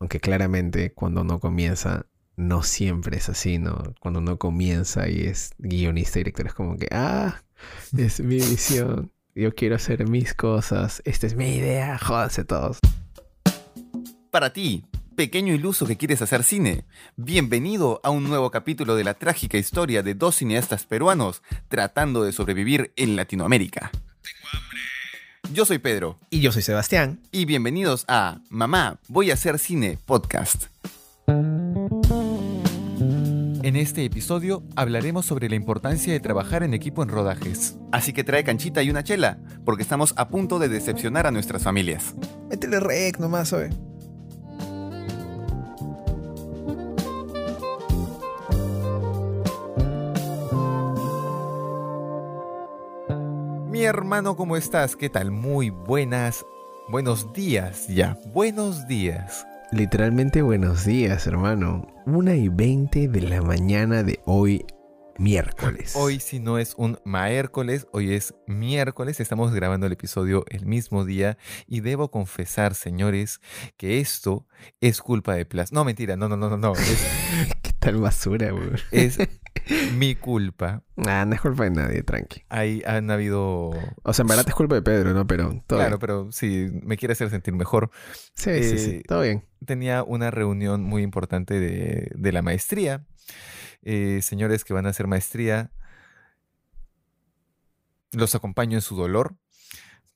Aunque claramente cuando uno comienza, no siempre es así, ¿no? Cuando uno comienza y es guionista y director, es como que, ah, es mi visión. Yo quiero hacer mis cosas. Esta es mi idea. Jódanse todos. Para ti, pequeño iluso que quieres hacer cine, bienvenido a un nuevo capítulo de la trágica historia de dos cineastas peruanos tratando de sobrevivir en Latinoamérica. Yo soy Pedro. Y yo soy Sebastián. Y bienvenidos a Mamá, voy a hacer cine podcast. En este episodio hablaremos sobre la importancia de trabajar en equipo en rodajes. Así que trae canchita y una chela, porque estamos a punto de decepcionar a nuestras familias. Métele rec nomás hoy. Mi hermano, ¿cómo estás? ¿Qué tal? Muy buenas. Buenos días ya. Buenos días. Literalmente buenos días, hermano. Una y 20 de la mañana de hoy, miércoles. Hoy si no es un miércoles, hoy es miércoles. Estamos grabando el episodio el mismo día y debo confesar, señores, que esto es culpa de Plus. No, mentira, no, no, no, no, no. ¿Qué tal basura, güey? Es mi culpa. Nah, no es culpa de nadie, tranqui. Ahí han habido. O sea, en verdad es culpa de Pedro, ¿no? Pero todo claro, bien. pero sí, me quiere hacer sentir mejor. Sí, sí, sí. eh, Todo bien. Tenía una reunión muy importante de, de la maestría. Eh, señores que van a hacer maestría, los acompaño en su dolor.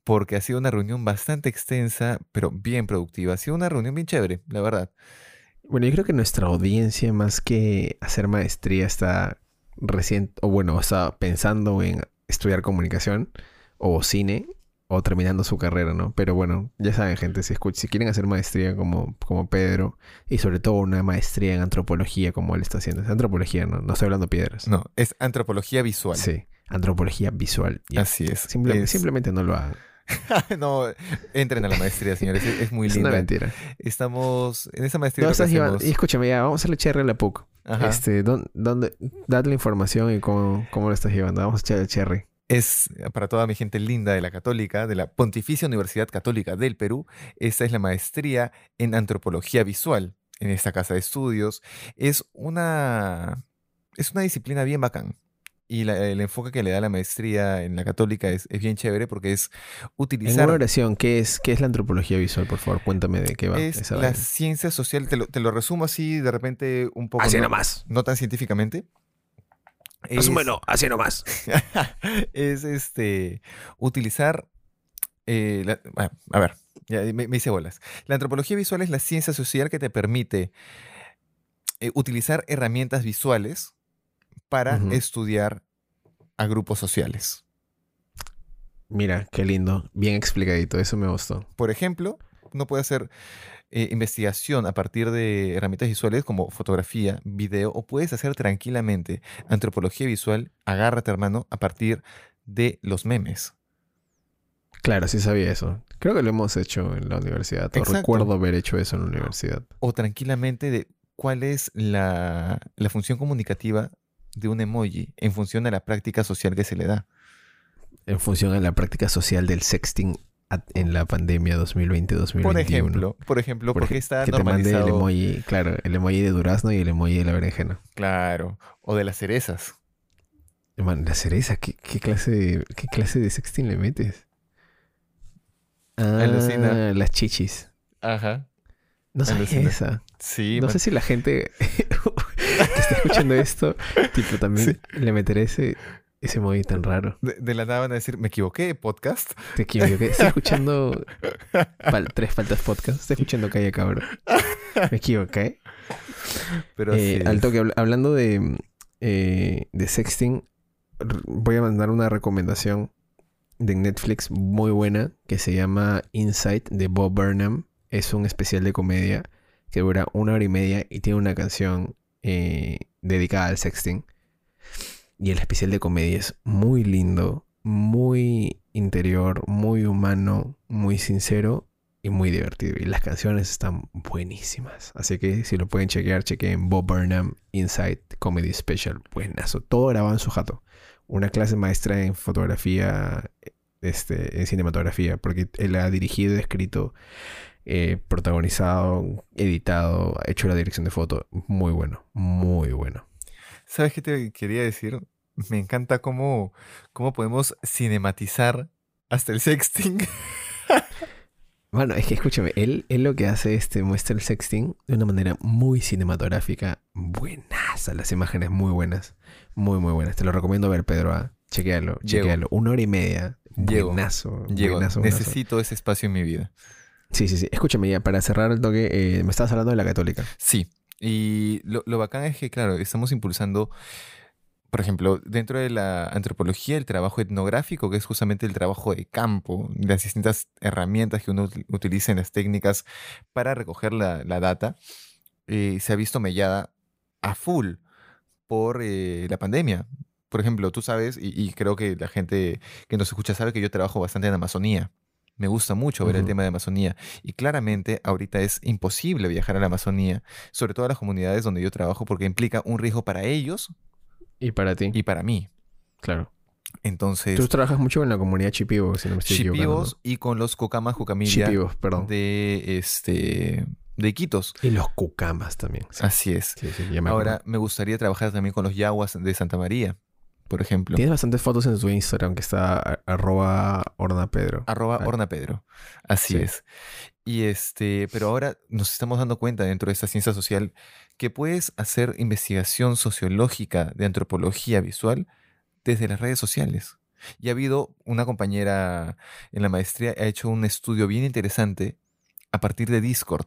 Porque ha sido una reunión bastante extensa, pero bien productiva. Ha sido una reunión bien chévere, la verdad. Bueno, yo creo que nuestra audiencia, más que hacer maestría, está recién, o bueno, está pensando en estudiar comunicación o cine o terminando su carrera, ¿no? Pero bueno, ya saben, gente, si, escuch- si quieren hacer maestría como, como Pedro y sobre todo una maestría en antropología como él está haciendo, es antropología, ¿no? No estoy hablando piedras. No, es antropología visual. Sí, antropología visual. Así es. Simple- Es- Simplemente no lo hagan. no, entren a la maestría, señores. Es, es muy Es una linda. mentira. Estamos en esa maestría. No, estás hacemos- Y escúchame, ya, vamos a hacerle cherry a la PUC. Ajá. Este, ¿dónde, dónde, dad la información y cómo, cómo lo estás llevando. Vamos a echar el cherry. Es para toda mi gente linda de la Católica, de la Pontificia Universidad Católica del Perú. Esta es la maestría en antropología visual en esta casa de estudios. Es una, es una disciplina bien bacán. Y la- el enfoque que le da la maestría en la Católica es, es bien chévere porque es En utilizar. una oración, ¿qué es, ¿qué es la antropología visual? Por favor, cuéntame de qué va es esa la vaina. ciencia social, te lo, te lo resumo así de repente un poco. Así no, nomás. no tan científicamente. Es- Resúmelo, así nomás. es este utilizar eh, la- ah, a ver ya me, me hice bolas la antropología visual es la ciencia social que te permite eh, utilizar herramientas visuales para estudiar a grupos sociales Mira, qué lindo. Bien explicadito. Eso me gustó. por ejemplo uno puede hacer eh, investigación a partir de herramientas visuales como fotografía, video, o puedes hacer tranquilamente antropología visual, agárrate hermano, a partir de los memes. Claro, sí sabía eso. Creo que lo hemos hecho en la universidad. Recuerdo haber hecho eso en la universidad. o tranquilamente de cuál es la, la función comunicativa de un emoji en función a la práctica social que se le da. En función a la práctica social del sexting en la pandemia 2020-2021. Por ejemplo, por ejemplo, Por porque está que te mandé el normalizado. emoji, claro, el emoji de durazno y el emoji de la berenjena. Claro, o de las cerezas. Man, la cereza, ¿qué, qué clase de, ¿qué clase de sexting le metes? Ah, Alucina. las chichis. Ajá. No Alucina. esa. Sí, No man. sé si la gente que está escuchando esto, tipo, también le meteré ese, ese emoji tan raro. de, de la nada van a decir, me equivoqué, podcast. Te equivoqué. Estoy escuchando tres faltas podcast. Estoy escuchando Calle Cabrón. Me equivoqué. Pero Eh, sí al toque, habl- hablando de, eh, de sexting, voy a mandar una recomendación de Netflix muy buena que se llama Insight de Bob Burnham. Es un especial de comedia que dura una hora y media y tiene una canción eh, dedicada al sexting. Y el especial de comedia es muy lindo, muy interior, muy humano, muy sincero y muy divertido. Y las canciones están buenísimas. Así que si lo pueden chequear, chequen Bob Burnham Inside Comedy Special. Buenazo. Todo grabado en su jato. Una clase maestra en fotografía, este, en cinematografía, porque él ha dirigido y escrito eh, protagonizado, editado, hecho la dirección de foto. Muy bueno, muy bueno. ¿Sabes qué te quería decir? Me encanta cómo, cómo podemos cinematizar hasta el sexting. Bueno, es que escúchame, él, él lo que hace es te muestra el sexting de una manera muy cinematográfica, buenas, las imágenes muy buenas, muy muy buenas. Te lo recomiendo ver, Pedro, ¿ah? chequealo, chequealo. Una hora y media, Llego. buenazo, Llego, buenazo, buenazo. necesito ese espacio en mi vida. Sí, sí, sí. Escúchame ya, para cerrar el toque, eh, me estabas hablando de la católica. Sí, y lo, lo bacán es que, claro, estamos impulsando, por ejemplo, dentro de la antropología, el trabajo etnográfico, que es justamente el trabajo de campo, las distintas herramientas que uno util- utiliza en las técnicas para recoger la, la data, eh, se ha visto mellada a full por eh, la pandemia. Por ejemplo, tú sabes, y, y creo que la gente que nos escucha sabe que yo trabajo bastante en Amazonía. Me gusta mucho ver el tema de Amazonía. Y claramente ahorita es imposible viajar a la Amazonía, sobre todo a las comunidades donde yo trabajo, porque implica un riesgo para ellos Y para ti, y para mí. claro. Entonces, Tú trabajas mucho en la comunidad Chipivo, si no me estoy chipivos y con los cocamas cucamilla Chipivos, perdón. de este de Iquitos. Y los cucamas también. Sí, Así es. sí, sí, ya me Ahora me gustaría trabajar también con los yaguas de Santa María, por ejemplo. Tienes bastantes fotos en tu Instagram que está arroba Orna Pedro. Arroba Ah. Orna Pedro. Así Sí. es. Y este, pero ahora nos estamos dando cuenta dentro de esta ciencia social que puedes hacer investigación sociológica de antropología visual desde las redes sociales. Y ha habido una compañera en la maestría ha hecho un estudio bien interesante a partir de Discord.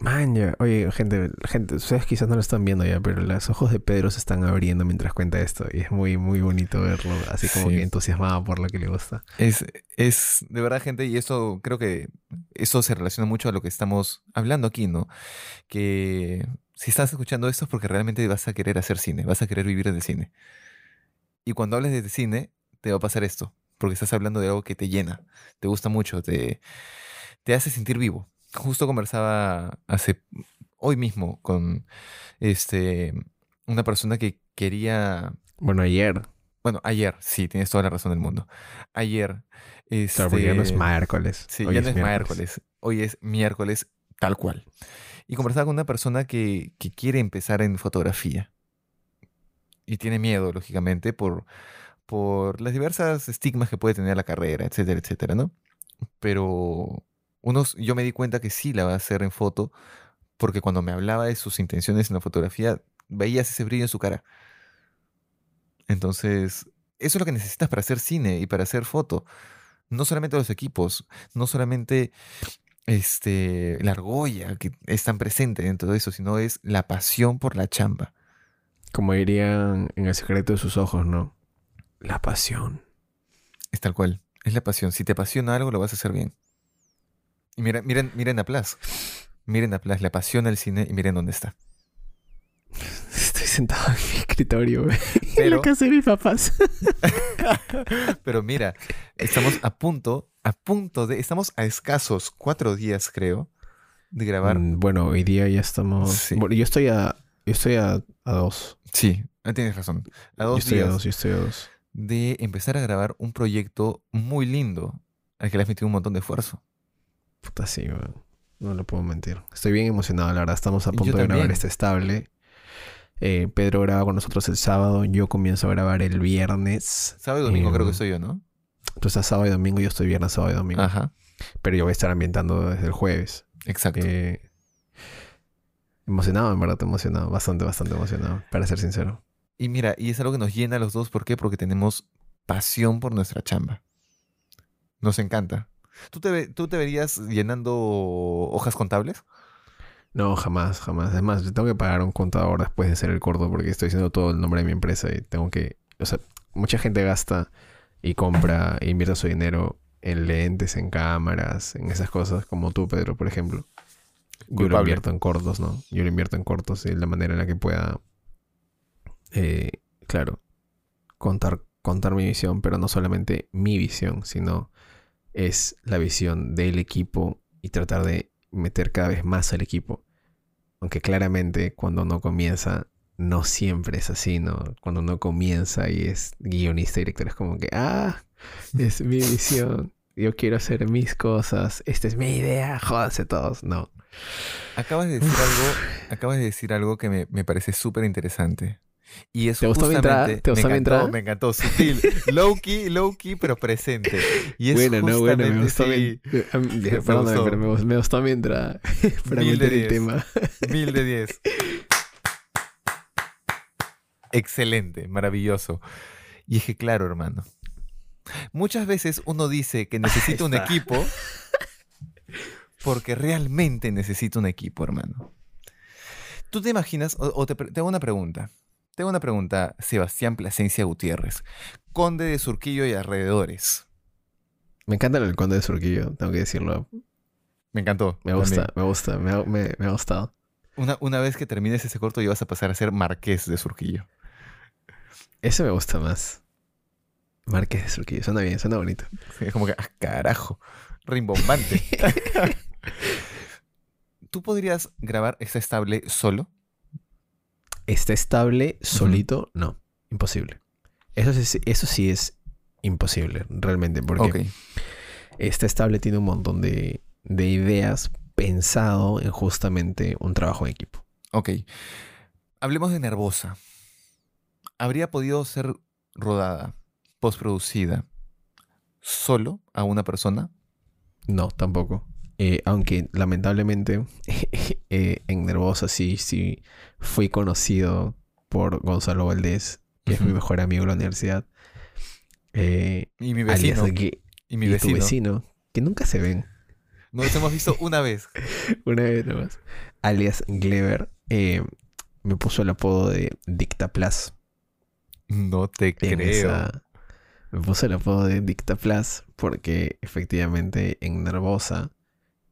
Man, ya. Oye, gente, gente, ustedes quizás no lo están viendo ya, pero los ojos de Pedro se están abriendo mientras cuenta esto. Y es muy, muy bonito verlo, así como Sí. que entusiasmado por lo que le gusta. Es, es de verdad, gente, y eso creo que eso se relaciona mucho a lo que estamos hablando aquí, ¿no? Que si estás escuchando esto es porque realmente vas a querer hacer cine, vas a querer vivir del cine. Y cuando hables de cine, te va a pasar esto, porque estás hablando de algo que te llena, te gusta mucho, te, te hace sentir vivo. Justo conversaba hace hoy mismo con este una persona que quería Bueno, ayer, bueno, ayer, sí, tienes toda la razón del mundo. Ayer, claro, porque ya no es este, miércoles. Sí, hoy ya no es miércoles. Hoy es miércoles tal cual. Y conversaba con una persona que, que quiere empezar en fotografía. Y tiene miedo, lógicamente, por, por las diversas estigmas que puede tener la carrera, etcétera, etcétera, ¿no? Pero unos, yo me di cuenta que sí la va a hacer en foto, porque cuando me hablaba de sus intenciones en la fotografía, veías ese brillo en su cara. Entonces, eso es lo que necesitas para hacer cine y para hacer foto. No solamente los equipos, no solamente este, la argolla que es tan presente dentro de eso, sino es la pasión por la chamba. Como dirían en el secreto de sus ojos, ¿no? La pasión. Es tal cual. Es la pasión. Si te apasiona algo, lo vas a hacer bien. Y miren, miren, miren a Plas. Miren a Plas, le apasiona el cine y miren dónde está. Estoy sentado en mi escritorio, güey. en Pero- la casa de mis papás. Pero mira, estamos a punto, a punto de, estamos a escasos cuatro días, creo, de grabar. Mm, Bueno, hoy día ya estamos. Sí. Bueno, yo estoy a. Yo estoy a, a dos. Sí, ah, tienes razón. A Yo dos estoy a días dos, yo estoy a dos. de empezar a grabar un proyecto muy lindo al que le has metido un montón de esfuerzo. Puta, sí. No lo puedo mentir. Estoy bien emocionado, la verdad. Estamos a punto de grabar este estable. Eh, Pedro graba con nosotros el sábado. Yo comienzo a grabar el viernes. Sábado y domingo creo que soy yo, ¿no? Tú estás sábado y domingo, yo estoy viernes, sábado y domingo. Ajá, Pero yo voy a estar ambientando desde el jueves. exacto. Eh, emocionado, en verdad, emocionado. Bastante, bastante emocionado, para ser sincero. Y mira, y es algo que nos llena a los dos. ¿Por qué? Porque tenemos pasión por nuestra chamba. Nos encanta. ¿Tú te, ve- tú te verías llenando hojas contables? No, jamás, jamás. Además, yo tengo que pagar un contador después de hacer el corto porque estoy diciendo todo el nombre de mi empresa y tengo que... O sea, mucha gente gasta y compra e invierte su dinero en lentes, en cámaras, en esas cosas, como tú, Pedro, por ejemplo. Yo lo invierto en cortos, ¿no? Yo lo invierto en cortos y la manera en la que pueda, eh, claro, contar, contar mi visión, pero no solamente mi visión, sino es la visión del equipo y tratar de meter cada vez más al equipo. Aunque claramente cuando uno comienza, no siempre es así, ¿no? Cuando uno comienza y es guionista, director, es como que, ah, es mi visión. yo quiero hacer mis cosas, esta es mi idea, jódanse todos. No. Acabas de decir algo, acabas de decir algo que me, me parece súper interesante. Y eso ¿Te gustó mi entrada? justamente- ¿Te gustó me mi encantó, entrada? me encantó, sutil, low key, low key, pero presente. Y es Bueno, no, bueno, me gustó mi... sí, a mí- me Perdóname, gustó. pero me, me gustó mi entrada para Mil de meter el diez. tema. Mil de diez. Excelente, maravilloso. Y es que claro, hermano. Muchas veces uno dice que necesita un equipo porque realmente necesita un equipo, hermano. ¿Tú te imaginas, o, o te, te hago una pregunta, te hago una pregunta, Sebastián Plasencia Gutiérrez, conde de Surquillo y alrededores. Me encanta el conde de Surquillo, tengo que decirlo. Me encantó. Me gusta, también. me gusta, me ha, me- me ha gustado. Una, una vez que termines ese corto, ya vas a pasar a ser marqués de Surquillo. Ese me gusta más. Márquez de Surquillo, suena bien, suena bonito. Sí, Es como que, ah, carajo, rimbombante. ¿Tú podrías grabar esta estable solo? ¿Está estable solito? No, imposible. Eso sí, eso sí es imposible, realmente, porque Ok. está estable tiene un montón de, de ideas pensado en justamente un trabajo en equipo. Ok. Hablemos de Nervosa. ¿Habría podido ser rodada, postproducida, solo a una persona? No, tampoco. Eh, aunque lamentablemente eh, en Nervosa sí, sí fui conocido por Gonzalo Valdés, que es mi mejor amigo de la universidad. Eh, Y mi vecino. Gue- Y mi y tu vecino. que nunca se ven. Nos hemos visto una vez. Una vez nomás. Alias Glever. eh, me puso el apodo de Dictaplas. No te creo. esa- Me puso el apodo de Dictaplas porque efectivamente en Nervosa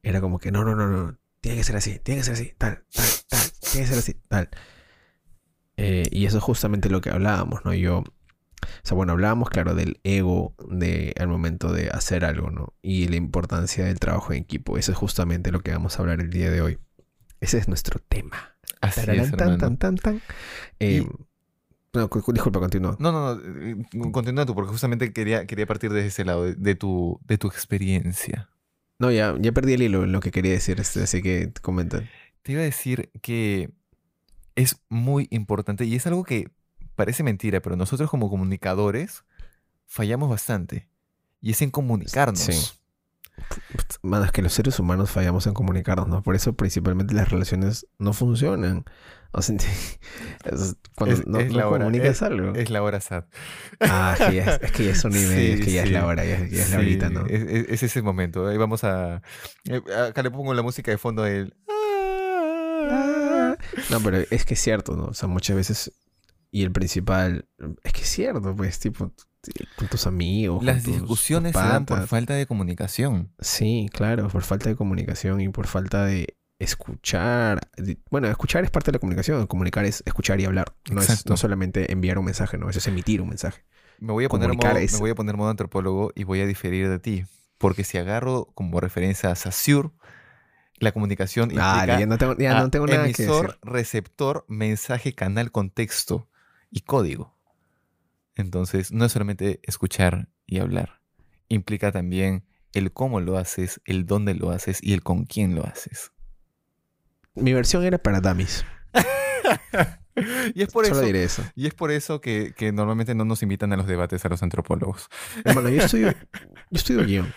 era como que no, no, no, no. Tiene que ser así, tiene que ser así, tal, tal, tal. Tiene que ser así, tal. Eh, y eso es justamente lo que hablábamos, ¿no? Yo. O sea, bueno, hablábamos, claro, del ego de, al momento de hacer algo, ¿no? Y la importancia del trabajo en equipo. Eso es justamente lo que vamos a hablar el día de hoy. Ese es nuestro tema. Así Tararán, es, tan, tan, tan, tan. Eh, Y- no, cu- cu- disculpa, continúa. No, no, no. eh, Continúa tú, porque justamente quería, quería partir desde ese lado, de, de tu, de tu experiencia. No, ya, ya perdí el hilo en lo que quería decir, este, así que comenta. Te iba a decir que es muy importante y es algo que parece mentira, pero nosotros como comunicadores fallamos bastante. Y es en comunicarnos. Sí. Mano, es que los seres humanos fallamos en comunicarnos, ¿no? Por eso principalmente las relaciones no funcionan. O sea, es- cuando Es- no, es no la hora, comunicas algo. Es la hora sad. Ah, es que, ya es, que ya es una y media, es Sí, que ya sí. es la hora, ya, ya es la Sí, horita, ¿no? Es, es- es ese momento. Ahí vamos a. eh, Acá le pongo la música de fondo del. Ah. No, pero es que es cierto, ¿no? O sea, muchas veces, y el principal, es que es cierto, pues, tipo, con tus amigos. Las tus- tus discusiones se dan por falta de comunicación. Sí, claro, por falta de comunicación y por falta de escuchar. Bueno, escuchar es parte de la comunicación. Comunicar es escuchar y hablar. No es no solamente enviar un mensaje, no, eso es emitir un mensaje. Me voy a poner modo, es- me voy a poner modo antropólogo y voy a diferir de ti. Porque si agarro como referencia a Saussure, la comunicación implica ya no tengo, ya no tengo nada que decir. receptor, mensaje, canal, contexto y código. Entonces, no es solamente escuchar y hablar. Implica también el cómo lo haces, el dónde lo haces y el con quién lo haces. Mi versión era para dummies. y es por Solo eso, diré eso. y es por eso que, que normalmente no nos invitan a los debates a los antropólogos. Bueno, yo estudio, yo estudio guion.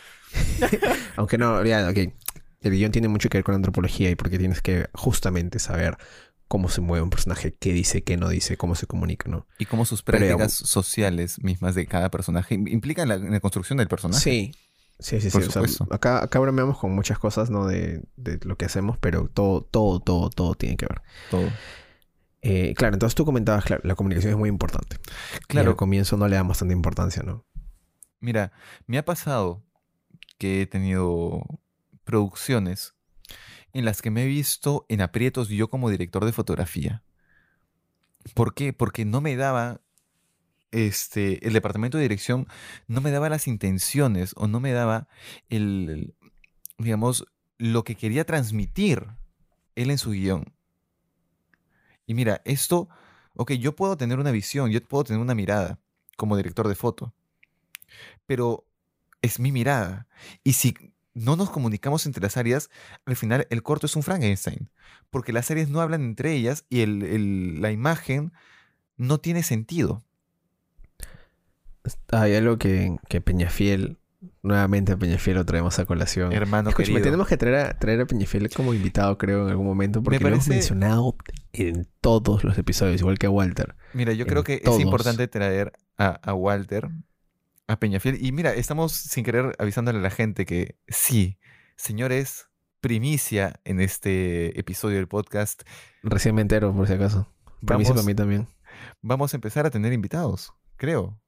Aunque no, ya, ok. El guion tiene mucho que ver con la antropología y porque tienes que justamente saber cómo se mueve un personaje, qué dice, qué no dice, cómo se comunica, ¿no? Y cómo sus Pero prácticas sociales mismas de cada personaje im- implican la, la construcción del personaje. Sí. Sí, sí, sí. O sea, acá, acá bromeamos con muchas cosas, ¿no? De, de lo que hacemos, pero todo, todo, todo, todo tiene que ver. Todo. Eh, claro, entonces tú comentabas, claro, la comunicación es muy importante. Y Claro, al comienzo no le damos tanta importancia, ¿no? Mira, me ha pasado que he tenido producciones en las que me he visto en aprietos yo como director de fotografía. ¿Por qué? Porque no me daba, este, el departamento de dirección no me daba las intenciones o no me daba el, digamos, lo que quería transmitir él en su guion. Y mira, esto, ok, yo puedo tener una visión, yo puedo tener una mirada como director de foto, pero es mi mirada. Y si no nos comunicamos entre las áreas, al final el corto es un Frankenstein, porque las áreas no hablan entre ellas y el- el- la imagen no tiene sentido. Hay algo que, que Peñafiel, nuevamente a Peñafiel lo traemos a colación. Hermano Escúchame, querido. tenemos que traer a, traer a Peñafiel como invitado, creo, en algún momento, porque lo hemos parece- mencionado en todos los episodios, igual que a Walter. Mira, yo creo que todos. es importante traer a, a Walter, a Peñafiel. Y mira, estamos sin querer avisándole a la gente que sí, señores, primicia en este episodio del podcast. Recién me entero, por si acaso. Primicia Vamos, para mí también. vamos a empezar a tener invitados, creo.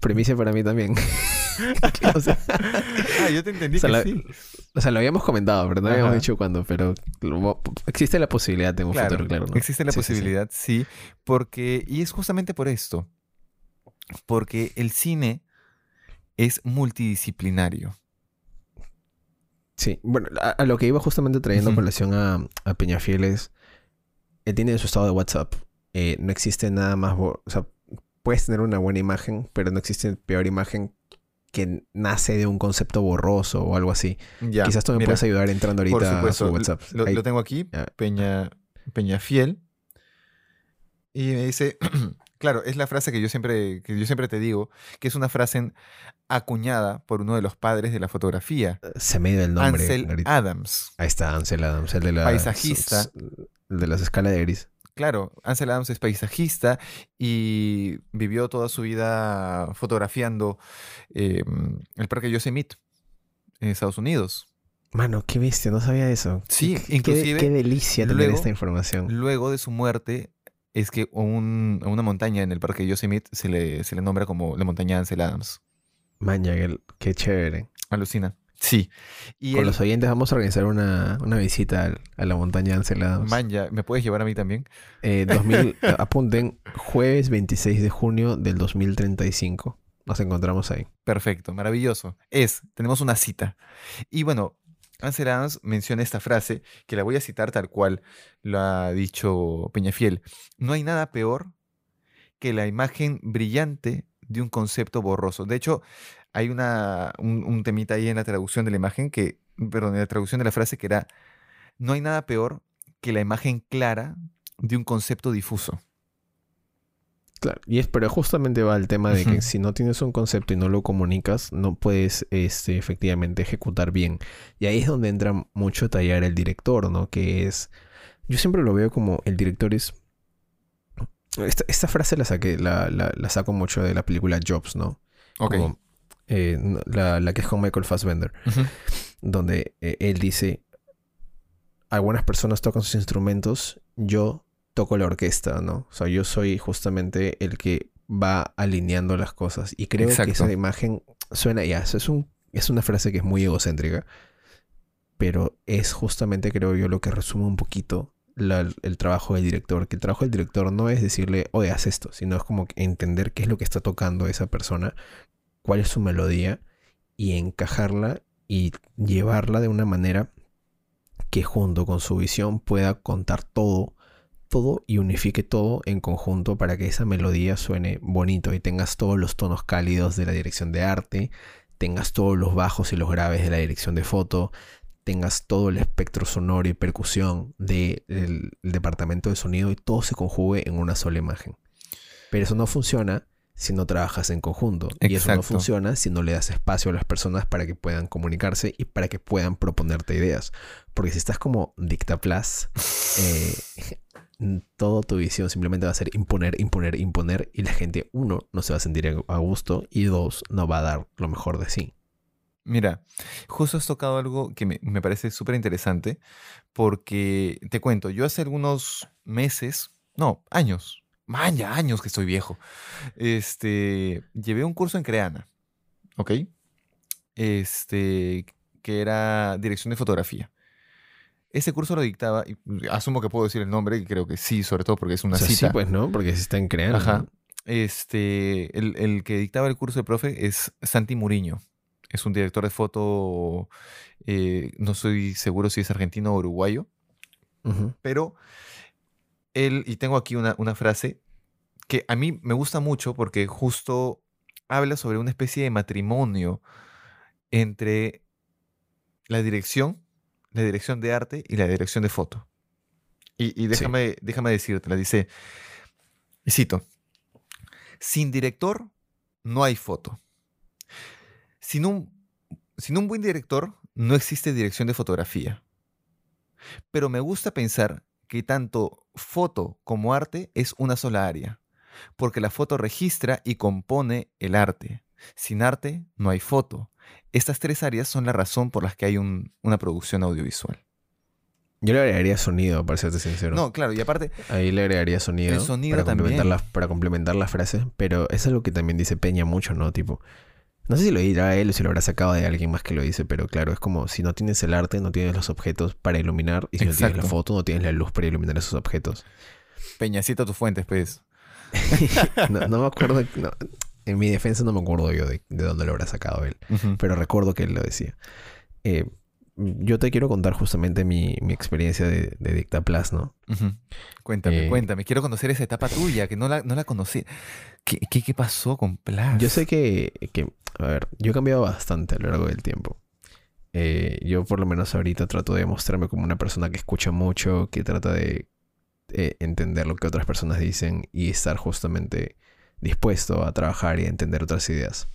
Primicia para mí también. o, sea, Ah, yo te entendí O sea, que la- sí. o sea, lo habíamos comentado, pero no habíamos dicho cuándo. Pero existe la posibilidad en un Claro, futuro, claro. ¿no? existe la Sí, sí, sí. posibilidad, sí, porque, y es justamente por esto, porque el cine es multidisciplinario. Sí, bueno, a, a lo que iba justamente trayendo a Ujú. colación a, a Peñafiel es, él tiene su estado de WhatsApp. Eh, no existe nada más, o sea, puedes tener una buena imagen, pero no existe peor imagen que nace de un concepto borroso o algo así. Ya, Quizás tú me mira, puedes ayudar entrando por ahorita a supuesto, su WhatsApp. Lo, lo tengo aquí. Peña, Peñafiel. Y me dice, claro, es la frase que yo siempre, que yo siempre te digo, que es una frase acuñada por uno de los padres de la fotografía, se me dio el nombre. Ansel ahorita. Adams. Ahí está Ansel Adams, el de la... Paisajista. El de las escalas de gris. Claro, Ansel Adams es paisajista y vivió toda su vida fotografiando eh, el parque Yosemite en Estados Unidos. Mano, qué bestia, no sabía eso. Sí, Qué- qué- inclusive, Qué, delicia tener luego- esta información. Luego de su muerte, es que un- una montaña en el parque Yosemite se le, se le nombra como la montaña Ansel Adams. Maña, qué, chévere. Alucina. Sí. Y Con los oyentes vamos a organizar una, una visita a la montaña Ansel Adams. Manja, ¿me puedes llevar a mí también? Eh, 2000, apunten, jueves 26 de junio del 2035. Nos encontramos ahí. Perfecto, maravilloso. Es, tenemos una cita. Y bueno, Ansel Adams menciona esta frase, que la voy a citar tal cual lo ha dicho Peñafiel. No hay nada peor que la imagen brillante de un concepto borroso. De hecho, hay una, un, un temita ahí en la traducción de la imagen que, perdón, en la traducción de la frase que era, no hay nada peor que la imagen clara de un concepto difuso. Claro. Y es, pero justamente va el tema de que si no tienes un concepto y no lo comunicas, no puedes este, efectivamente ejecutar bien. Y ahí es donde entra mucho a tallar el director, ¿no? Que es. Yo siempre lo veo como el director es. Esta, esta frase la saqué, la, la, la saco mucho de la película Jobs, ¿no? Ok. Como, eh, la, la que es con Michael Fassbender. Donde eh, él dice, algunas personas tocan sus instrumentos, yo toco la orquesta, ¿no? O sea, yo soy justamente el que va alineando las cosas. Y creo que esa imagen suena ya, es, un, es una frase que es muy egocéntrica, pero es justamente, creo yo, lo que resume un poquito la- el trabajo del director. Que el trabajo del director no es decirle, oye, haz esto, sino es como entender qué es lo que está tocando esa persona, cuál es su melodía y encajarla y llevarla de una manera que junto con su visión pueda contar todo, todo y unifique todo en conjunto para que esa melodía suene bonito y tengas todos los tonos cálidos de la dirección de arte, tengas todos los bajos y los graves de la dirección de foto, tengas todo el espectro sonoro y percusión del el departamento de sonido y todo se conjugue en una sola imagen. Pero eso no funciona si no trabajas en conjunto. Y eso no funciona si no le das espacio a las personas para que puedan comunicarse y para que puedan proponerte ideas. Porque si estás como dictaplas, eh, toda tu visión simplemente va a ser imponer, imponer, imponer y la gente, uno, no se va a sentir a- a gusto y dos, no va a dar lo mejor de sí. Mira, justo has tocado algo que me, me parece súper interesante porque te cuento, yo hace algunos meses, no, años, man, ya años que estoy viejo, este, llevé un curso en Creana, ¿ok? Este, que era dirección de fotografía. Ese curso lo dictaba, y asumo que puedo decir el nombre, y creo que sí, sobre todo porque es una O sea, cita. sí, pues, ¿no? Porque se están creando. Ajá. ¿no? Este, el, el que dictaba el curso de profe es Santi Muriño. Es un director de foto, eh, no estoy seguro si es argentino o uruguayo, pero él, y tengo aquí una, una frase que a mí me gusta mucho porque justo habla sobre una especie de matrimonio entre la dirección, la dirección de arte y la dirección de foto. Y, y déjame, déjame decirte, la dice, y cito, sin director no hay foto. Sin un, sin un buen director no existe dirección de fotografía. Pero me gusta pensar que tanto foto como arte es una sola área, porque la foto registra y compone el arte. Sin arte no hay foto. Estas tres áreas son la razón por las que hay una producción audiovisual. Yo le agregaría sonido, para serte sincero. No, claro, y aparte... Ahí le agregaría sonido. El sonido para también. Complementar la, para complementar la frase, pero eso es lo que también dice Peña mucho, ¿no? Tipo, no sé si lo dirá él o si lo habrá sacado de alguien más que lo dice, pero claro, es como si no tienes el arte, no tienes los objetos para iluminar, y si no tienes la foto, no tienes la luz para iluminar esos objetos. Peñacito tus fuentes, pues. no, no me acuerdo, no, en mi defensa no me acuerdo yo de, de dónde lo habrá sacado él, pero recuerdo que él lo decía. Eh, yo te quiero contar justamente mi, mi experiencia de, de Dictaplas, ¿no? Cuéntame, Eh, cuéntame. Quiero conocer esa etapa tuya, que no la, no la conocí. ¿Qué, qué, qué pasó con Plas? Yo sé que, que, a ver, yo he cambiado bastante a lo largo del tiempo. Eh, yo por lo menos ahorita trato de mostrarme como una persona que escucha mucho, que trata de eh, entender lo que otras personas dicen y estar justamente dispuesto a trabajar y a entender otras ideas.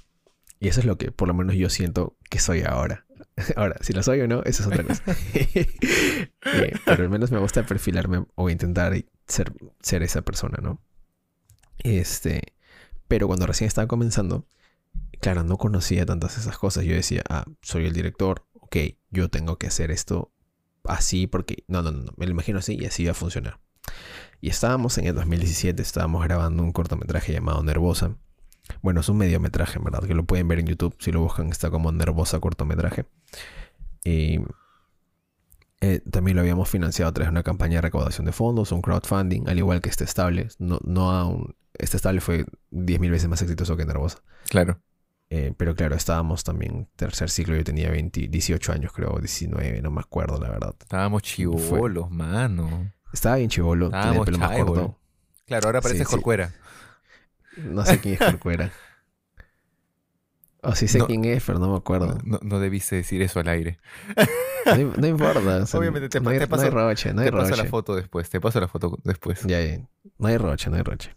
Y eso es lo que por lo menos yo siento que soy ahora. Ahora, si lo soy o no, eso es otra cosa. Eh, pero al menos me gusta perfilarme o intentar ser, ser esa persona, ¿no? Este, pero cuando recién estaba comenzando, claro, no conocía tantas esas cosas. Yo decía, ah, soy el director, ok, yo tengo que hacer esto así porque, no, no, no, me lo imagino así y así va a funcionar. Y estábamos en el 2017, estábamos grabando un cortometraje llamado Nervosa. Bueno, es un mediometraje, en verdad, que lo pueden ver en YouTube. Si lo buscan, está como Nervosa cortometraje. Y eh, también lo habíamos financiado a través de una campaña de recaudación de fondos, un crowdfunding, al igual que este estable. No, no a un, este estable fue 10.000 veces más exitoso que Nervosa. Claro. Eh, pero claro, estábamos también tercer ciclo. Yo tenía 20, 18 años, creo, 19, no me acuerdo, la verdad. Estábamos chivolos, mano. Estaba bien chivolo, tenía el pelo más corto. Claro, ahora parece Sí, sí. Jorcuera. No sé quién es Corcuera. O sí sé No. quién es, pero no me acuerdo. No, no debiste decir eso al aire. No, im- no importa. o sea, Obviamente te no, hay, te no hay paso- roche, no hay te paso la roche. foto después. Te paso la foto después. Ya, ya. No hay roche, no hay roche.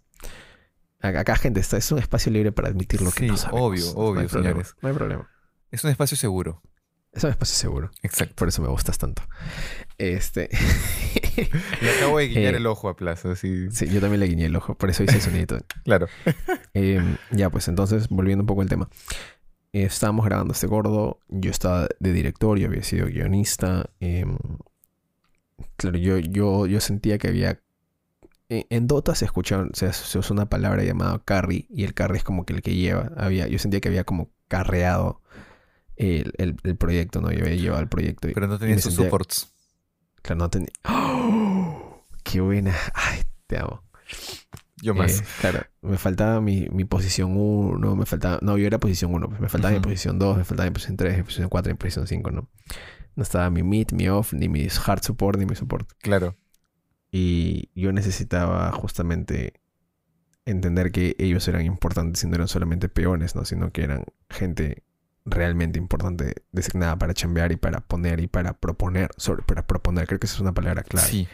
Acá, gente, está, es un espacio libre para admitir lo que Sí, no sabemos. obvio, No hay obvio, problema, señores. No hay problema. Es un espacio seguro. Es un espacio seguro. Exacto. Por eso me gustas tanto. Este. Le acabo de guiñar Eh, el ojo a Plaza, así. sí, yo también le guiñé el ojo. Por eso hice el sonidito. Claro. Eh, ya, pues entonces, volviendo un poco al tema. Eh, estábamos grabando este gordo. Yo estaba de director, yo había sido guionista. em, claro, yo, yo, yo sentía que había. En, en Dota se escucha, se, se usa una palabra llamada carry. Y el carry es como que el que lleva. Había, yo sentía que había como carreado el, el- el proyecto, ¿no? Yo había llevado el proyecto. Pero no tenía sus sentía- supports. Claro, no tenía. ¡Oh! ¡Qué buena! ¡Ay, te amo! Yo más. Eh, claro, me faltaba mi, mi posición 1, me faltaba... No, yo era posición 1, me faltaba mi posición 2, me faltaba mi posición 3, mi posición 4, mi posición 5, ¿no? No estaba mi mid, mi off, ni mi hard support, ni mi support. Claro. Y yo necesitaba justamente entender que ellos eran importantes y no eran solamente peones, ¿no? Sino que eran gente realmente importante designada para chambear y para poner y para proponer, sobre, para proponer, creo que esa es una palabra clave. Sí.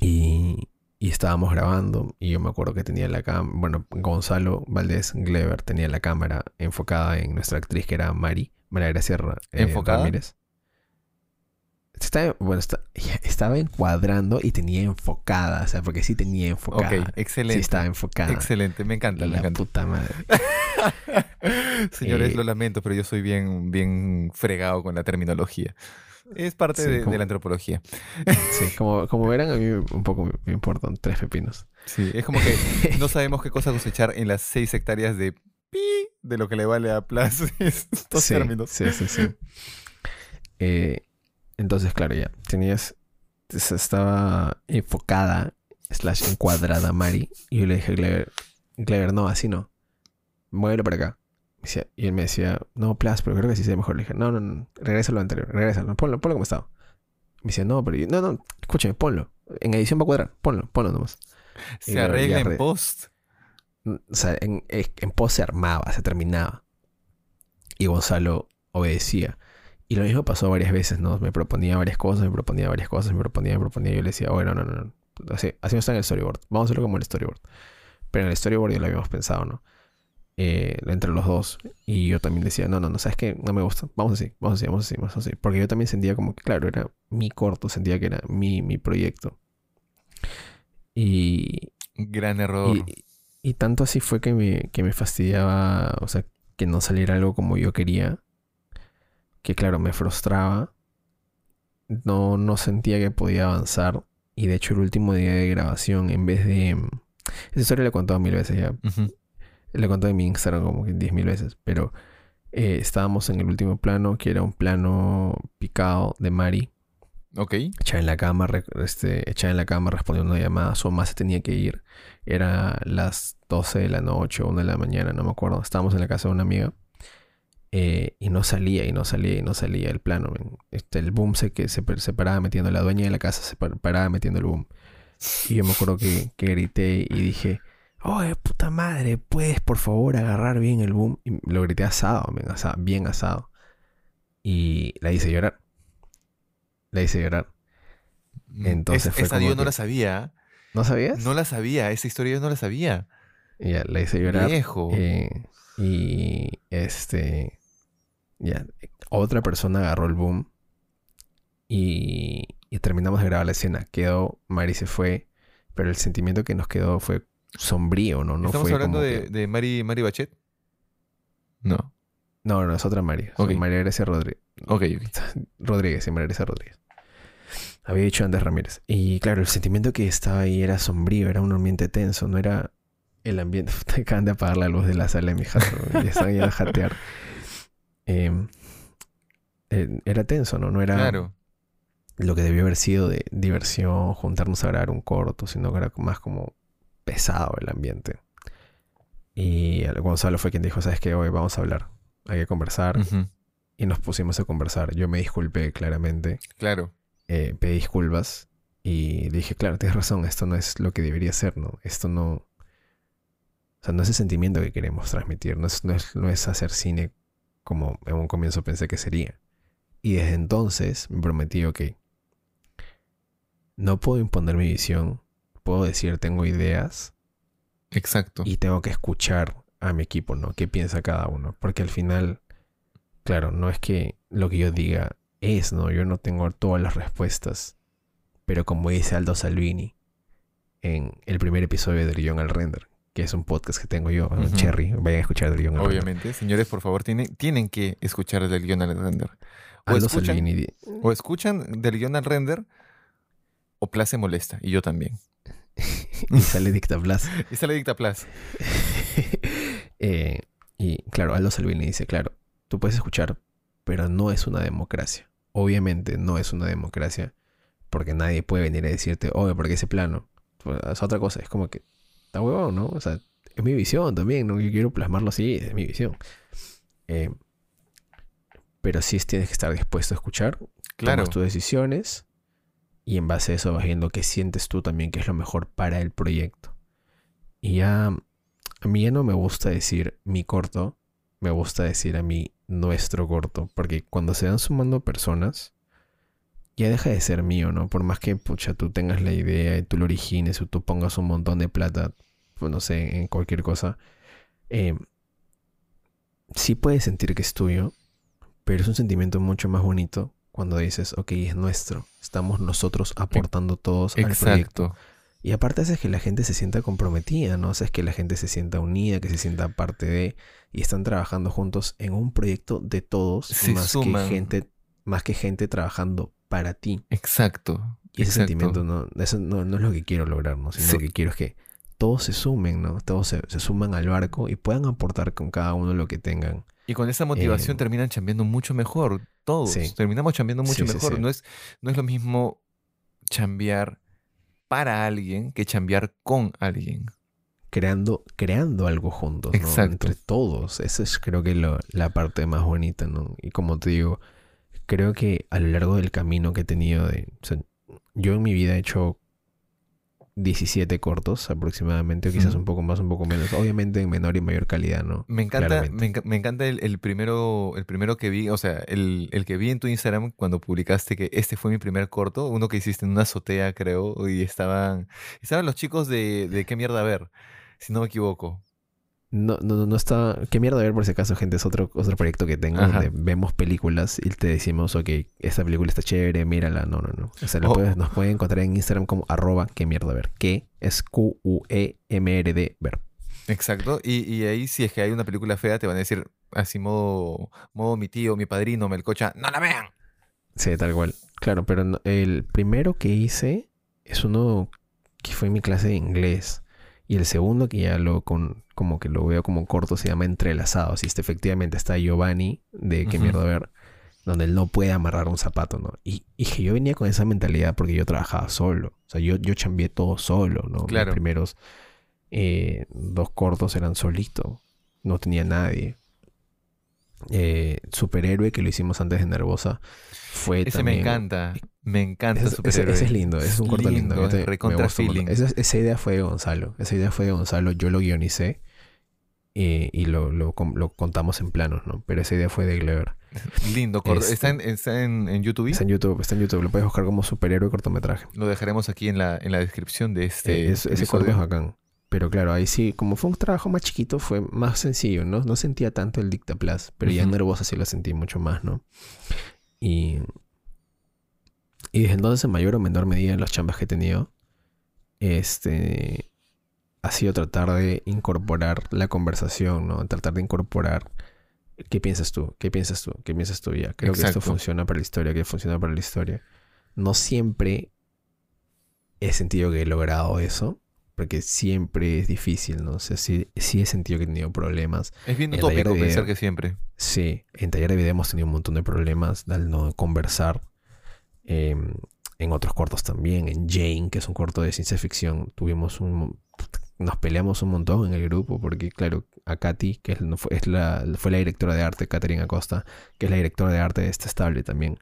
Y, y estábamos grabando y yo me acuerdo que tenía la cámara, bueno, Gonzalo Valdés Glever tenía la cámara enfocada en nuestra actriz que era Mari, María Gracia Ra- eh, ¿Enfocada? Ramírez. Estaba, bueno, estaba encuadrando y tenía enfocada, o sea, porque sí tenía enfocada. Ok, excelente. Sí estaba enfocada. Excelente, me encanta, me La encanta. puta madre. Señores, Eh, lo lamento, pero yo soy bien, bien fregado con la terminología. Es parte Sí, de, como- de la antropología. Sí, como, como verán, a mí un poco me, me importan tres pepinos. Sí, es como que no sabemos qué cosa cosechar en las seis hectáreas de pi de lo que le vale a Plus estos sí, términos. Sí, sí, sí. Eh, entonces, claro, ya. Tenías. es- Estaba enfocada, slash encuadrada Mari. Y yo le dije a Clever, Clever, no, así no. Muévelo para acá. Y él me decía, no, Plus, pero creo que sí se ve mejor. Le dije, no, no, no, regresa lo anterior, regresa, ponlo, ponlo como estaba. Me decía, no, pero yo- no, no, escúchame, ponlo. En edición va a cuadrar, ponlo, ponlo nomás. Se arregla en post. O sea, en, en post se armaba, se terminaba. Y Gonzalo obedecía. Y lo mismo pasó varias veces, ¿no? Me proponía varias cosas, me proponía varias cosas, me proponía, me proponía. Y yo le decía, bueno, no, no, no. Así, así no está en el storyboard. Vamos a hacerlo como en el storyboard. Pero en el storyboard ya lo habíamos pensado, ¿no? Eh, entre los dos. Y yo también decía, no, no, no, ¿sabes qué? No me gusta. Vamos así, vamos así, vamos así, vamos así. Porque yo también sentía como que, claro, era mi corto, sentía que era mi, mi proyecto. Y, Gran error. y, y tanto así fue que me, que me fastidiaba, o sea, que no saliera algo como yo quería, que claro, me frustraba, no, no sentía que podía avanzar, y de hecho el último día de grabación, en vez de... Esa historia la he contado mil veces ya, Ujú. la he contado en mi Instagram como que diez mil veces, pero eh, estábamos en el último plano, que era un plano picado de Mari, Ok. echada en la cama, este, echada en la cama respondiendo una llamada, su mamá se tenía que ir. Era las 12 de la noche o 1 de la mañana, no me acuerdo. Estábamos en la casa de una amiga eh, y no salía y no salía y no salía el plano. Este, el boom se, que se, paraba metiendo, la dueña de la casa se par- paraba metiendo el boom. Y yo me acuerdo que, que grité y dije, oye, puta madre, ¿puedes por favor agarrar bien el boom? Y lo grité asado, bien asado. Y la hice llorar. La hice llorar. Entonces Es- fue esa yo no que- la sabía. ¿No sabías? No la sabía. Esa historia yo no la sabía. Y ya, la hice llorar. Viejo. eh, y este. Ya. Otra persona agarró el boom. Y, y terminamos de grabar la escena. Quedó. Mari se fue. Pero el sentimiento que nos quedó fue sombrío, ¿no? No ¿Estamos fue hablando como de, que- de Mari, Mari Bachet? No. No, no, es otra Mari. Ok. María Grecia Rodríguez. Ok, ok. Rodríguez, sí, María Grecia Rodríguez. Había dicho antes Ramírez. Y claro, el sentimiento que estaba ahí era sombrío, era un ambiente tenso, no era el ambiente. Te acaban de apagar la luz de la sala de mi jato. ya están ya a jatear. Em, eh, era tenso, ¿no? No era Claro. lo que debió haber sido de diversión, juntarnos a grabar un corto, sino que era más como pesado el ambiente. Y Gonzalo fue quien dijo, ¿sabes qué? Hoy vamos a hablar, hay que conversar. Ujú. Y nos pusimos a conversar. Yo me disculpé claramente, Claro. eh, pedí disculpas y dije, claro, tienes razón, esto no es lo que debería ser, ¿no? Esto no... O sea, no es el sentimiento que queremos transmitir, no es, no es, no es hacer cine como en un comienzo pensé que sería. Y desde entonces me prometí, ok, no puedo imponer mi visión, puedo decir tengo ideas Exacto. y tengo que escuchar a mi equipo, ¿no? ¿Qué piensa cada uno? Porque al final, claro, no es que lo que yo diga es, ¿no? Yo no tengo todas las respuestas. Pero como dice Aldo Salvini en el primer episodio de Guión al Render, que es un podcast que tengo yo. Ujú. Cherry, vayan a escuchar del Guión. Obviamente. Señores, por favor, tienen, tienen que escuchar del guion al render. O escuchan, di- o escuchan del guion al render o Place molesta. Y yo también. y sale Dictablas. Y sale Dicta Plus. Eh, y claro, Aldo Salvini dice, claro, tú puedes escuchar, pero no es una democracia. Obviamente no es una democracia, porque nadie puede venir a decirte, oye, porque ese plano. Pues, es otra cosa, es como que, está huevón, ¿no? O sea, es mi visión también, ¿no? Yo quiero plasmarlo así, es mi visión. Eh, pero sí tienes que estar dispuesto a escuchar, Claro. tomas tus decisiones y en base a eso vas viendo qué sientes tú también que es lo mejor para el proyecto. Y ya, a mí ya no me gusta decir mi corto, me gusta decir a mí nuestro corto, porque cuando se van sumando personas, ya deja de ser mío, ¿no? Por más que, pucha, tú tengas la idea y tú lo origines o tú pongas un montón de plata, pues no sé, en cualquier cosa, eh, sí puedes sentir que es tuyo, pero es un sentimiento mucho más bonito cuando dices, ok, es nuestro, estamos nosotros aportando todos al proyecto. Y aparte haces que la gente se sienta comprometida, ¿no? Haces que la gente se sienta unida, que se sienta parte de... Y están trabajando juntos en un proyecto de todos, Se más suman. que gente, más que gente trabajando para ti. Exacto. Y ese exacto. sentimiento no, eso no, no es lo que quiero lograr, ¿no? Sino Sí. lo que quiero es que todos se sumen, ¿no? Todos se, se suman al barco y puedan aportar con cada uno lo que tengan. Y con esa motivación Eh, terminan chambeando mucho mejor. Todos. sí. Terminamos chambeando mucho Sí, mejor. No, es, no es lo mismo chambear para alguien que chambear con alguien. creando, creando algo juntos, ¿no? Exacto. Entre todos. Esa es creo que lo- la parte más bonita, ¿no? Y como te digo, creo que a lo largo del camino que he tenido de... o sea, yo en mi vida he hecho 17 cortos aproximadamente, o quizás un poco más, un poco menos. Obviamente en menor y mayor calidad, ¿no? Me encanta, me, me encanta el, el primero, el primero que vi, o sea, el, el que vi en tu Instagram cuando publicaste que este fue mi primer corto, uno que hiciste en una azotea, creo, y estaban, estaban los chicos de, de qué mierda ver, si no me equivoco. No, no, no, está. ¿Qué mierda ver por si acaso, gente? Es otro, otro proyecto que tengo Ajá. donde vemos películas y te decimos, ok, esta película está chévere, mírala. No, no, no. O sea, Oh. puedes- nos pueden encontrar en Instagram como arroba qué mierda ver. Que es Q-U-E-M-R-D ver. Exacto, y, y ahí si es que hay una película fea te van a decir así modo, modo mi tío, mi padrino, Melcocha, no la vean. Sí, tal cual. Claro, pero no- el primero que hice es uno que fue en mi clase de inglés. Y el segundo que ya lo con, como que lo veo como corto se llama Entrelazados. Y este efectivamente está Giovanni de qué mierda ver, donde él no puede amarrar un zapato, ¿no? Y, y que yo venía con esa mentalidad porque yo trabajaba solo. O sea, yo, yo chambeé todo solo, ¿no? Claro. Mis primeros eh, dos cortos eran solito. No tenía nadie. Eh, superhéroe que lo hicimos antes de Nervosa fue Ese también... me encanta, me encanta Ese, ese- superhéroe. ese es lindo, es un corto lindo. Lindo, te- es me gusta un. Esa, esa idea fue de Gonzalo. Esa idea fue de Gonzalo. Yo lo guionicé eh, y lo, lo, contamos en planos, ¿no? Pero esa idea fue de Glever. Lindo. Este- ¿Está, en, está en, en YouTube? Está en YouTube, está en YouTube. Lo puedes buscar como superhéroe cortometraje. Lo dejaremos aquí en la, en la descripción de este Eh, es- ese corto es bacán. Pero claro, ahí sí, como fue un trabajo más chiquito, fue más sencillo, ¿no? No sentía tanto el Dictaplas, pero ya en. Nervosa sí lo sentí mucho más, ¿no? Y, y desde entonces, en mayor o menor medida, en las chambas que he tenido, este, ha sido tratar de incorporar la conversación, ¿no? Tratar de incorporar qué piensas tú, qué piensas tú, qué piensas tú ya. Creo que esto funciona para la historia, que funciona para la historia. No siempre he sentido que he logrado eso, porque siempre es difícil, ¿no? O sea, sí, sí he sentido que he tenido problemas. Es bien utópico pensar que siempre. Sí, en taller de video hemos tenido un montón de problemas al no conversar. Eh, en otros cortos también, en Jane, que es un corto de ciencia ficción, tuvimos un... Nos peleamos un montón en el grupo porque, claro, a Katy, que es la, fue la directora de arte, Catherine Acosta, que es la directora de arte de este estable también,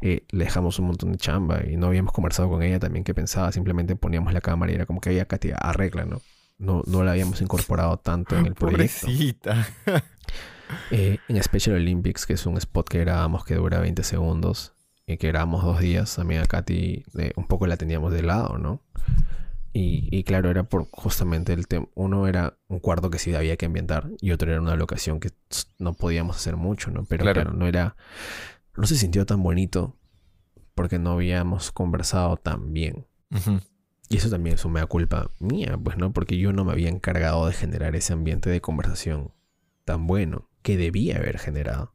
eh, le dejamos un montón de chamba y no habíamos conversado con ella también qué pensaba, simplemente poníamos la cámara y era como que ella, Katy, arregla, ¿no? No, no la habíamos incorporado tanto en el proyecto. Pobrecita. Eh, en Special Olympics, que es un spot que grabamos que dura 20 segundos y que grabamos dos días, también a Katy eh, un poco la teníamos de lado, ¿no? Y, y claro, era por justamente el tema. Uno era un cuarto que sí había que ambientar y otro era una locación que no podíamos hacer mucho, ¿no? Pero Claro. claro, no era. No se sintió tan bonito porque no habíamos conversado tan bien. Y eso también es una culpa mía, pues, ¿no? Porque yo no me había encargado de generar ese ambiente de conversación tan bueno que debía haber generado.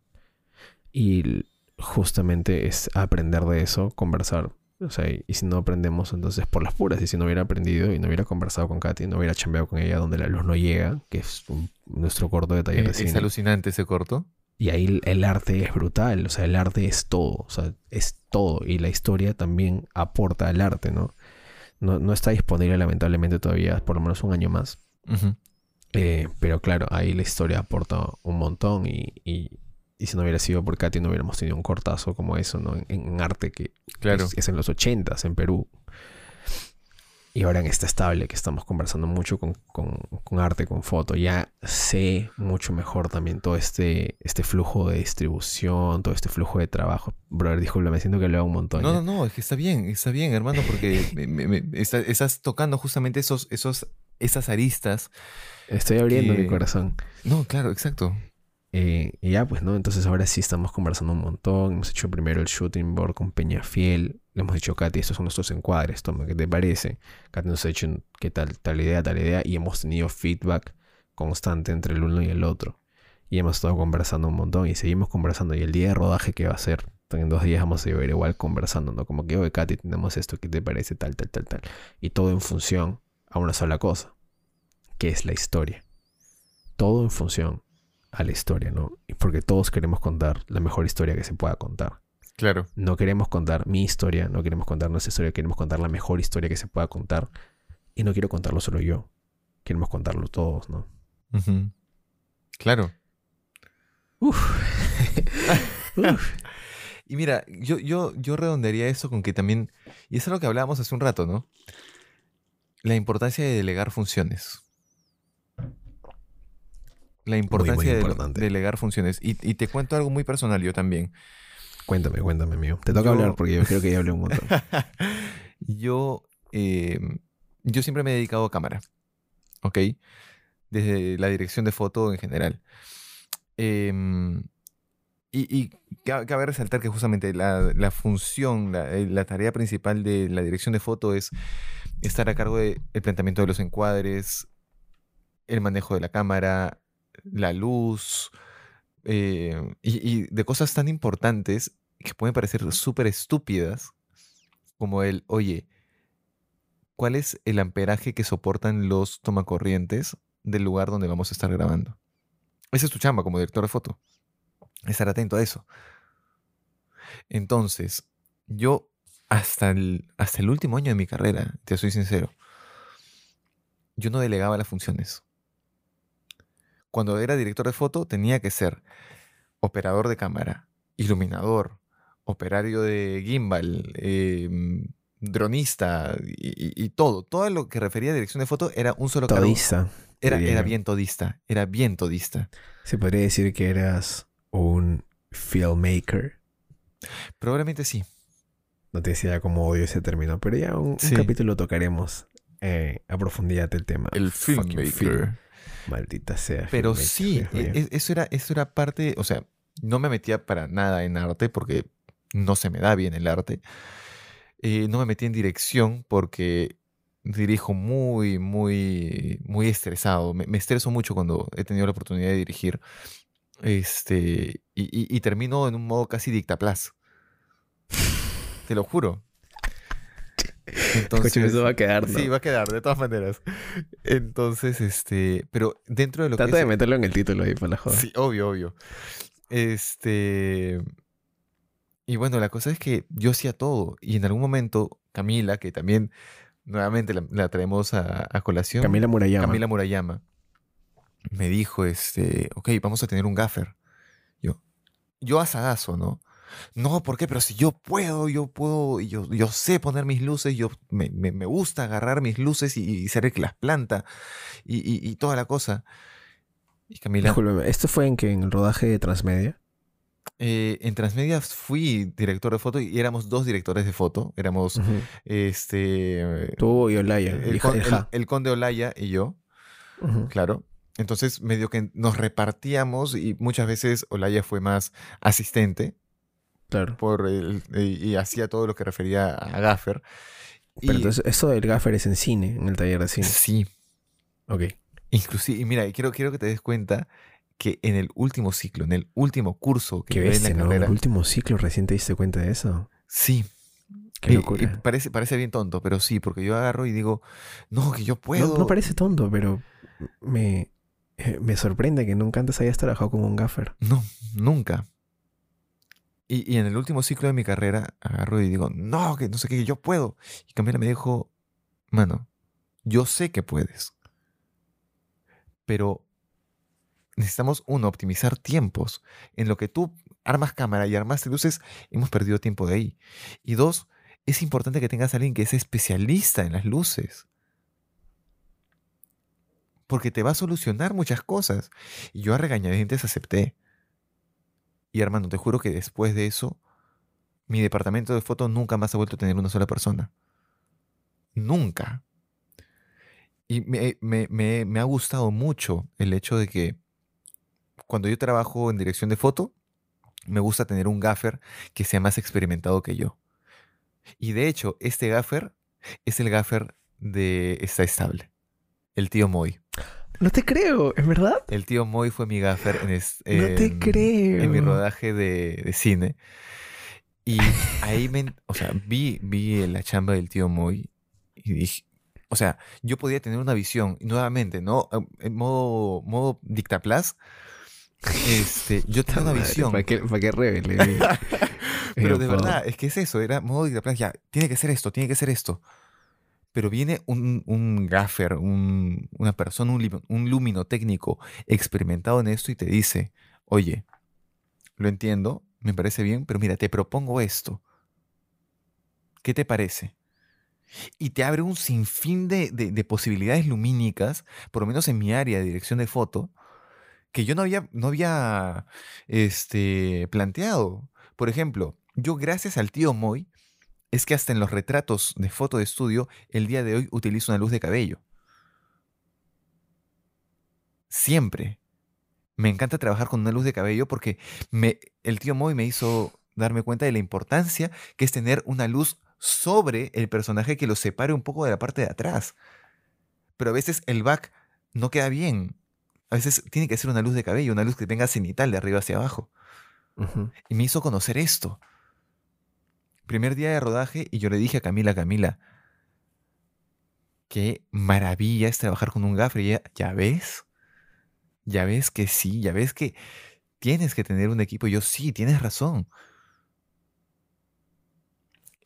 Y justamente es aprender de eso, conversar. O sea, y, y si no aprendemos, entonces por las puras. Y si no hubiera aprendido y no hubiera conversado con Katy, no hubiera chambeado con ella donde la luz no llega, que es un- nuestro corto de taller de Es, cine. es alucinante ese corto. Y ahí el- arte es brutal, o sea, el arte es todo, o sea, es todo. Y la historia también aporta al arte, ¿no? No, no está disponible lamentablemente todavía, por lo menos un año más. Eh, pero claro, ahí la historia aporta un montón y, y- y si no hubiera sido por Katy no hubiéramos tenido un cortazo como eso, ¿no? En, en arte que Claro. es, es en los ochentas en Perú. Y ahora en esta estable que estamos conversando mucho con, con- con arte, con foto, ya sé mucho mejor también todo este, este flujo de distribución, todo este flujo de trabajo. Brother, disculpa, me siento que lo hago un montón. No, ya. no, no, es que está bien, está bien, hermano, porque me- me- me- está- estás tocando justamente esos, esos, esas aristas. Estoy abriendo que- mi corazón. No, claro, exacto. Eh, y ya, pues, ¿no? Entonces ahora sí estamos conversando un montón. Hemos hecho primero el shooting board con Peñafiel. Le hemos dicho, Katy, estos son nuestros encuadres. Toma, ¿qué te parece? Katy nos ha dicho, ¿qué tal? Tal idea, tal idea. Y hemos tenido feedback constante entre el uno y el otro. Y hemos estado conversando un montón y seguimos conversando. Y el día de rodaje que va a ser, en dos días vamos a ir igual conversando, ¿no? Como que, oye, Katy, tenemos esto, ¿qué te parece? Tal, tal, tal, tal. Y todo en función a una sola cosa, que es la historia. Todo en función a la historia, ¿no? Porque todos queremos contar la mejor historia que se pueda contar. Claro. No queremos contar mi historia, no queremos contar nuestra historia, queremos contar la mejor historia que se pueda contar. Y no quiero contarlo solo yo. Queremos contarlo todos, ¿no? Claro. Uf. Y mira, yo, yo, yo redondearía eso con que también, y es algo que hablábamos hace un rato, ¿no? La importancia de delegar funciones. La importancia de delegar funciones. Y, y te cuento algo muy personal yo también. Cuéntame, cuéntame, amigo. Te toca Yo- hablar porque yo creo que ya hablé un montón. yo, eh, yo siempre me he dedicado a cámara, ¿ok? Desde la dirección de foto en general. Em, y, y ca- cabe resaltar que justamente la, la función, la, eh, la tarea principal de la dirección de foto es estar a cargo del planteamiento de los encuadres, el manejo de la cámara, la luz, eh, y, y de cosas tan importantes que pueden parecer súper estúpidas, como el, oye, ¿cuál es el amperaje que soportan los tomacorrientes del lugar donde vamos a estar grabando? Esa es tu chamba como director de foto. Estar atento a eso. Entonces, yo hasta el, hasta el último año de mi carrera, te soy sincero, yo no delegaba las funciones. Cuando era director de foto tenía que ser operador de cámara, iluminador, operario de gimbal, eh, dronista y, y- y todo. Todo lo que refería a dirección de foto era un solo cargo. Todista. Era, bien todista, era bien todista. Se podría decir que eras un filmmaker. Probablemente sí. No te decía cómo odio ese término, pero ya un, capítulo tocaremos eh, a profundidad el tema. El Fucking film. Maldita sea. Pero filmmaker, sí, e- e- eso era, eso era parte, o sea, no me metía para nada en arte porque no se me da bien el arte. Eh, no me metí en dirección porque dirijo muy, muy, muy estresado. Me, me estreso mucho cuando he tenido la oportunidad de dirigir. Este, y, y- y termino en un modo casi dictaplas. Te lo juro. Entonces, eso va a quedar, ¿no? Sí, va a quedar, de todas maneras. Entonces, este, pero dentro de lo Trata que de es- meterlo en el título ahí para la joda. Sí, obvio, obvio. Este. Y bueno, la cosa es que yo hacía todo. Y en algún momento, Camila, que también nuevamente la, la traemos a, a colación. Camila Murayama. Camila Murayama, me dijo, este, ok, vamos a tener un gaffer. Yo, yo asadazo, ¿no? No, ¿por qué? Pero si yo puedo, yo puedo, yo, yo sé poner mis luces, yo me, me- me gusta agarrar mis luces y, y ser el que las planta y, y- y toda la cosa. Y Camila, Discúlpeme, ¿esto fue en que en el rodaje de Transmedia? Eh, en Transmedia fui director de foto y éramos dos directores de foto. Éramos Ujú. este. Tú y Olaya. el, el- Ja. el conde Olaya y yo, Ujú. claro. Entonces, medio que nos repartíamos y muchas veces Olaya fue más asistente Claro. por el- y, y hacía todo lo que refería a Gaffer. Pero Y- entonces, eso del gaffer es en cine, en el taller de cine. sí, Ok. inclusive, y mira, quiero, quiero que te des cuenta que en el último ciclo, en el último curso que llevé en la carrera, el último ciclo recién te diste cuenta de eso. sí, Qué Y- locura. y parece, parece bien tonto, pero sí, porque yo agarro y digo, no, que yo puedo. No, no parece tonto, pero me, eh, me sorprende que nunca antes hayas trabajado como un gaffer. No, nunca. Y, en el último ciclo de mi carrera agarro y digo, no, que no sé qué, yo puedo. Y Camila me dijo, mano, yo sé que puedes. Pero necesitamos, uno, optimizar tiempos. En lo que tú armas cámara y armaste luces, hemos perdido tiempo de ahí. Y dos, es importante que tengas a alguien que sea especialista en las luces. Porque te va a solucionar muchas cosas. Y yo a regañadientes acepté. Y hermano, te juro que después de eso, mi departamento de foto nunca más ha vuelto a tener una sola persona. Nunca. Y me- me ha gustado mucho el hecho de que cuando yo trabajo en dirección de foto, me gusta tener un gaffer que sea más experimentado que yo. Y de hecho, este gaffer es el gaffer de Está Estable, el tío Moy. No te creo, ¿es verdad? El tío Moy fue mi gaffer en, es- No te creo. en mi rodaje de, de cine. Y ahí me, o sea, vi, vi la chamba del tío Moy y dije, o sea, yo podía tener una visión, nuevamente, ¿no? En modo, modo dictaplas, este, yo tenía una visión. ¿Para qué, para qué revele? Pero de verdad, es que es eso, era modo dictaplas, ya, tiene que ser esto, tiene que ser esto. Pero viene un, un gaffer, un- una persona, un, luminotécnico experimentado en esto y te dice, oye, lo entiendo, me parece bien, pero mira, te propongo esto. ¿Qué te parece? y te abre un sinfín de, de, posibilidades lumínicas, por lo menos en mi área de dirección de foto, que yo no había, no había este, planteado. Por ejemplo, yo gracias al tío Moy, es que hasta en los retratos de foto de estudio, el día de hoy utilizo una luz de cabello. Siempre. Me encanta trabajar con una luz de cabello porque me, el tío Moy me hizo darme cuenta de la importancia que es tener una luz sobre el personaje que lo separe un poco de la parte de atrás. Pero a veces el back no queda bien. A veces tiene que ser una luz de cabello, una luz que tenga cenital de arriba hacia abajo. Y me hizo conocer esto. Primer día de rodaje y yo le dije a Camila, Camila, qué maravilla es trabajar con un gaffer. Y ya ves, ya ves que sí, ya ves que tienes que tener un equipo. Yo sí, tienes razón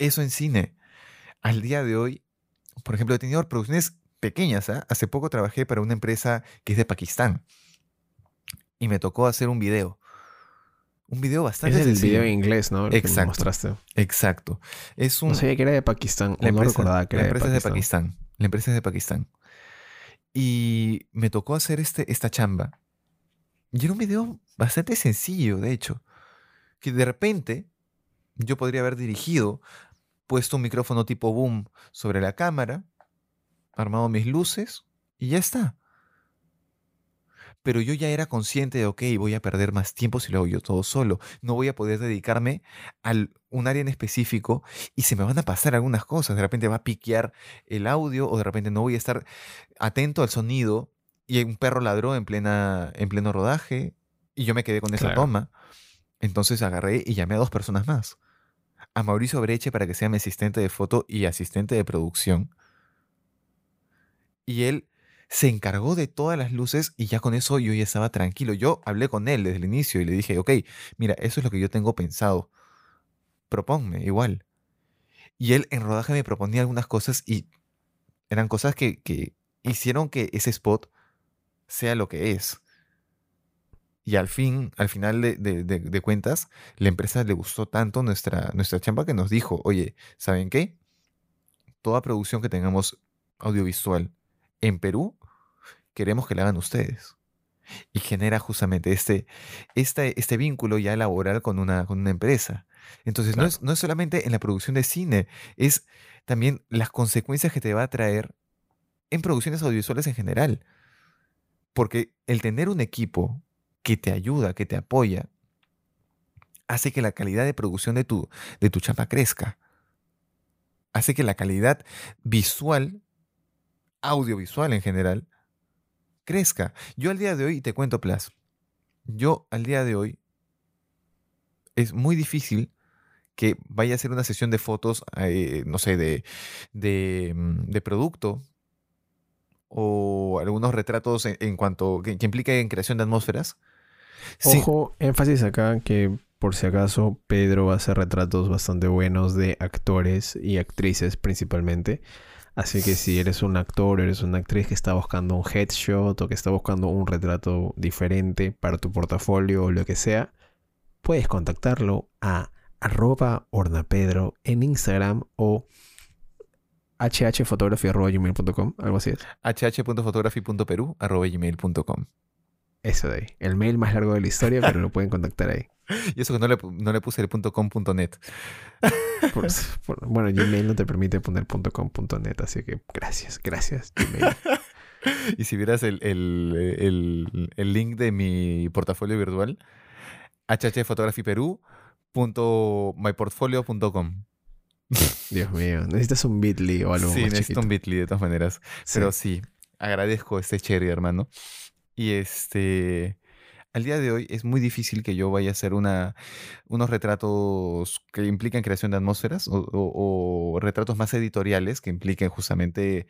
eso en cine. Al día de hoy, por ejemplo, he tenido producciones pequeñas. ¿ah? Hace poco trabajé para una empresa que es de Pakistán y me tocó hacer un video. Un video bastante Es el video en inglés, ¿no? exacto. mostraste. Exacto. Es un, no sabía que era de Pakistán. La empresa, no recordaba que la era empresa de Pakistán. es de Pakistán. La empresa es de Pakistán. Y me tocó hacer este, esta chamba. Y era un video bastante sencillo, de hecho. Que de repente yo podría haber dirigido puesto un micrófono tipo boom sobre la cámara, armado mis luces y ya está. Pero yo ya era consciente de, ok, voy a perder más tiempo si lo hago yo todo solo. No voy a poder dedicarme a un área en específico y se me van a pasar algunas cosas. De repente va a piquear el audio o de repente no voy a estar atento al sonido y un perro ladró en, plena, en pleno rodaje y yo me quedé con esa toma. Entonces agarré y llamé a dos personas más a Mauricio Breche para que sea mi asistente de foto y asistente de producción. Y él se encargó de todas las luces y ya con eso yo ya estaba tranquilo. Yo hablé con él desde el inicio y le dije, ok, mira, eso es lo que yo tengo pensado. Proponme, igual. Y él en rodaje me proponía algunas cosas y eran cosas que, que hicieron que ese spot sea lo que es. Y al fin, al final de, cuentas, la empresa le gustó tanto nuestra, nuestra chamba que nos dijo, oye, ¿saben qué? Toda producción que tengamos audiovisual en Perú, queremos que la hagan ustedes. Y genera justamente este, este, este vínculo ya laboral con una, con una empresa. Entonces, no, es, no es solamente en la producción de cine, es también las consecuencias que te va a traer en producciones audiovisuales en general. Porque el tener un equipo que te ayuda, que te apoya, hace que la calidad de producción de tu, de tu chapa crezca. Hace que la calidad visual, audiovisual en general, crezca. Yo al día de hoy, te cuento, Plas, yo al día de hoy es muy difícil que vaya a hacer una sesión de fotos, eh, no sé, de, mm, de, producto o algunos retratos en, cuanto que, que implica en creación de atmósferas Ojo, énfasis acá que por si acaso Pedro hacer retratos bastante buenos de actores y actrices principalmente. Así que si eres un actor, eres una actriz que está buscando un headshot o que está buscando un retrato diferente para tu portafolio o lo que sea, puedes contactarlo a arroba ornapedro en Instagram o hhphotography.gmail.com, algo así es. hh.photography.peru.gmail.com eso de ahí. El mail más largo de la historia, pero lo pueden contactar ahí. Y eso que no le, no le puse el .com.net. bueno, Gmail no te permite poner .com.net, así que gracias, gracias, Gmail. y si vieras el, el, el, link de mi portafolio virtual, hhphotographyperu.myportfolio.com. Dios mío, necesitas un bit.ly o algo Sí, necesito un bit.ly de todas maneras. Pero sí, agradezco este cherry, hermano. Y este, al día de hoy es muy difícil que yo vaya a hacer una, unos retratos que impliquen creación de atmósferas o, retratos más editoriales que impliquen justamente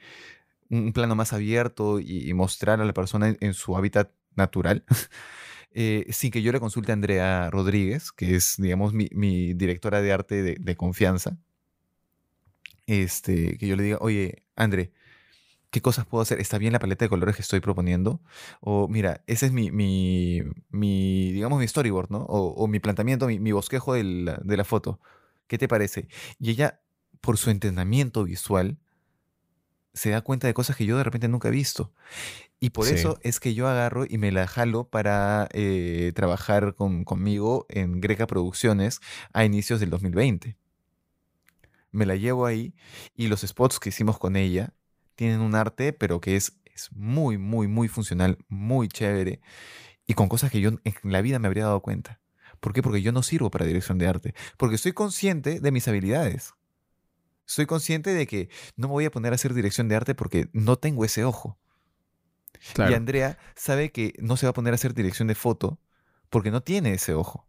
un plano más abierto y, mostrar a la persona en, su hábitat natural. Eh, sin que yo le consulte a Andrea Rodríguez, que es, digamos, mi, directora de arte de, de, confianza. Este, que yo le diga, oye, André, ¿Qué cosas puedo hacer? ¿Está bien la paleta de colores que estoy proponiendo? O mira, ese es mi, mi, mi digamos, mi storyboard, ¿no? O, mi planteamiento, mi, bosquejo de la, foto. ¿Qué te parece? Y ella por su entrenamiento visual, se da cuenta de cosas que yo de repente nunca he visto. Y por Sí. eso es que yo agarro y me la jalo para eh, trabajar con- conmigo en Greca Producciones a inicios del 2020. Me la llevo ahí y los spots que hicimos con ella tienen un arte, pero que es, es muy, muy, muy funcional, muy chévere y con cosas que yo en la vida me habría dado cuenta. ¿Por qué? Porque yo no sirvo para dirección de arte. Porque soy consciente de mis habilidades. Soy consciente de que no me voy a poner a hacer dirección de arte porque no tengo ese ojo. Y. Andrea sabe que no se va a poner a hacer dirección de foto porque no tiene ese ojo.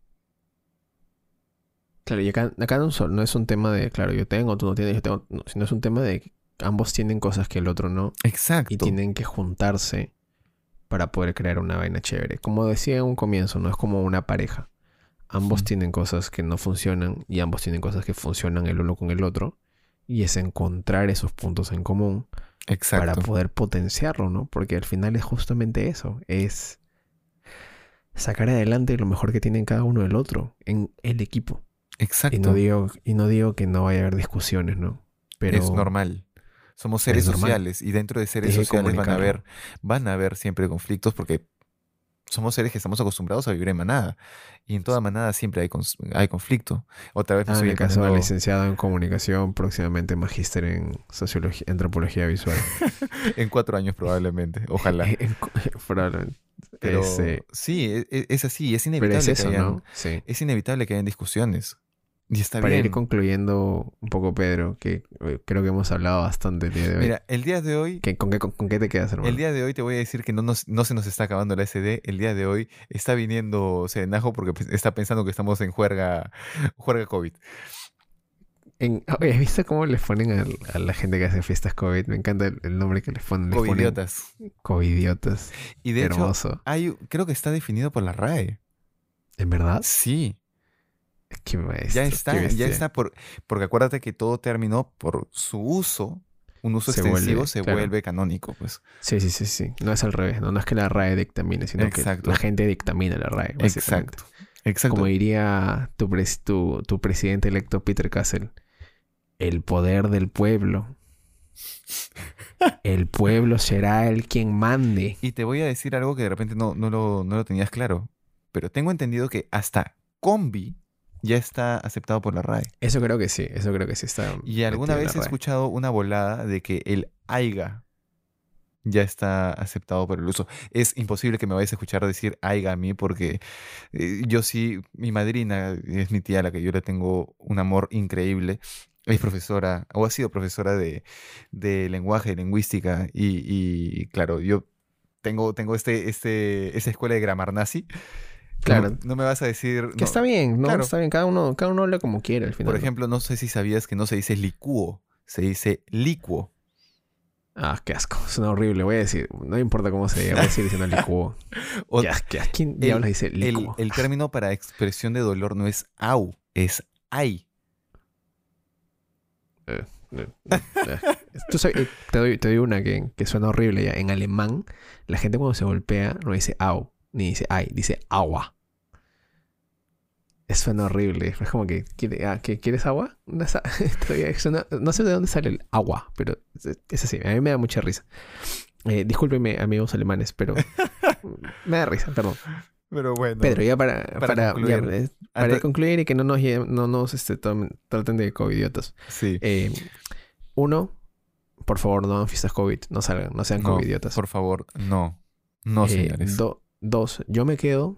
Claro, y acá, acá no, no es un tema de, claro, yo tengo, tú no tienes, yo tengo, no, sino es un tema de ambos tienen cosas que el otro no Exacto. y tienen que juntarse para poder crear una vaina chévere. Como decía en un comienzo, no es como una pareja. Ambos tienen cosas que no funcionan y ambos tienen cosas que funcionan el uno con el otro. Y es encontrar esos puntos en común para Exacto. poder potenciarlo, ¿no? Porque al final es justamente eso, es sacar adelante lo mejor que tienen cada uno del otro en el equipo. Exacto. Y no digo, y no digo que no vaya a haber discusiones, ¿no? Pero es normal. Somos seres sociales y dentro de seres sociales van a haber, van a haber siempre conflictos porque somos seres que estamos acostumbrados a vivir en manada y en toda manada siempre hay, hay conflicto. Otra vez me Ah, en estoy el caso de licenciado en comunicación, próximamente magíster en sociología, antropología visual. en cuatro años probablemente, ojalá. En- Probablemente. Pero Ese- sí, e- e- es, así, es pero inevitable es eso, que hayan, ¿no? Sí. es inevitable que hayan discusiones. Y está Para bien. ir concluyendo un poco, Pedro, que eh, creo que hemos hablado bastante el día de hoy. Mira, el día de hoy ¿Qué- con, qué, con, con qué te quedas, hermano? El día de hoy te voy a decir que no, nos- no se nos está acabando la SD. El día de hoy está viniendo Serenajo porque pues, está pensando que estamos en juerga, juerga COVID. En- oye, ¿has visto cómo les ponen al- a, la gente que hace fiestas COVID? Me encanta el, el nombre que les ponen. Les ponen Covidiotas. Covidiotas. Y de hecho, Hermoso. hay, creo que está definido por la RAE. ¿En verdad? Sí, Qué maestro. ya qué está, ya está. Por, porque acuérdate que todo término, por su uso, un uso Se extensivo, vuelve, se claro. vuelve canónico. Pues. Sí, sí, sí, sí. No es al revés. No, no es que la RAE dictamine, sino Exacto. que la gente dictamina la RAE. Exacto. Exacto. Como diría tu, tu, tu presidente electo Peter Castle, el poder del pueblo. El pueblo será el quien mande. Y te voy a decir algo que de repente no, no, lo, no lo tenías claro. Pero tengo entendido que hasta combi ya está aceptado por la RAE. Eso creo que sí, eso creo que sí está. Y alguna vez he escuchado una volada de que el AIGA ya está aceptado por el uso. Es imposible que me vayas a escuchar decir AIGA a mí porque eh, yo sí, mi madrina es mi tía a la que yo le tengo un amor increíble. Es profesora, o ha sido profesora de, de lenguaje, lingüística, y, y, claro, yo tengo, tengo este, este, esa escuela de grammar nazi. Claro. No, no me vas a decir... Que no, está bien, ¿no? claro. Está bien, cada uno, cada uno habla como quiere al final. Por ejemplo, no sé si sabías que no se dice licuo, se dice licuo. Ah, qué asco, suena horrible, voy a decir, no importa cómo se diga, voy a decir diciendo licuo. O- Ya, ¿qué- ¿a quién diablos dice licuo? el término para expresión de dolor no es au, es ay. Eh, eh, eh. Tú sabes, te, doy, te doy una que, que suena horrible ya. En alemán, la gente cuando se golpea no dice au, ni dice ay, dice agua. Eso suena horrible. Es como que, ¿quiere- ah, ¿qué- ¿quieres agua? No, sé de dónde sale el agua, pero es, así. A mí me da mucha risa. Eh, discúlpenme, amigos alemanes, pero me da risa, perdón. Pero bueno. Pedro, ya para, para para, concluir, eh, para concluir y que no nos, no nos este, traten de covidiotas. sí. Eh, uno, por favor, no hagan fiestas COVID, no salgan, no sean No, covidiotas. Por favor, no. No, Eh, señores. do- dos, yo me quedo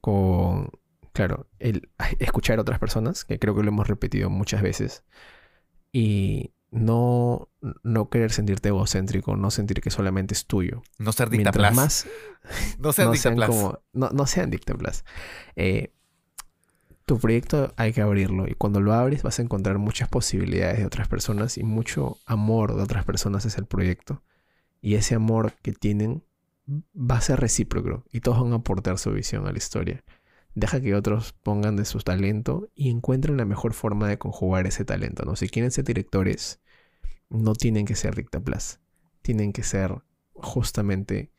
con, claro, el escuchar a otras personas, que creo que lo hemos repetido muchas veces, y no, no querer sentirte egocéntrico, no sentir que solamente es tuyo. no ser dictaplas. más no sean no sean como no, no sean dictaplas. Eh, tu proyecto hay que abrirlo y cuando lo abres vas a encontrar muchas posibilidades de otras personas y mucho amor de otras personas hacia el proyecto. Y ese amor que tienen va a ser recíproco y todos van a aportar su visión a la historia. Deja que otros pongan de su talento y encuentren la mejor forma de conjugar ese talento. ¿no? Si quieren ser directores, no tienen que ser dictaplas. Tienen que ser justamente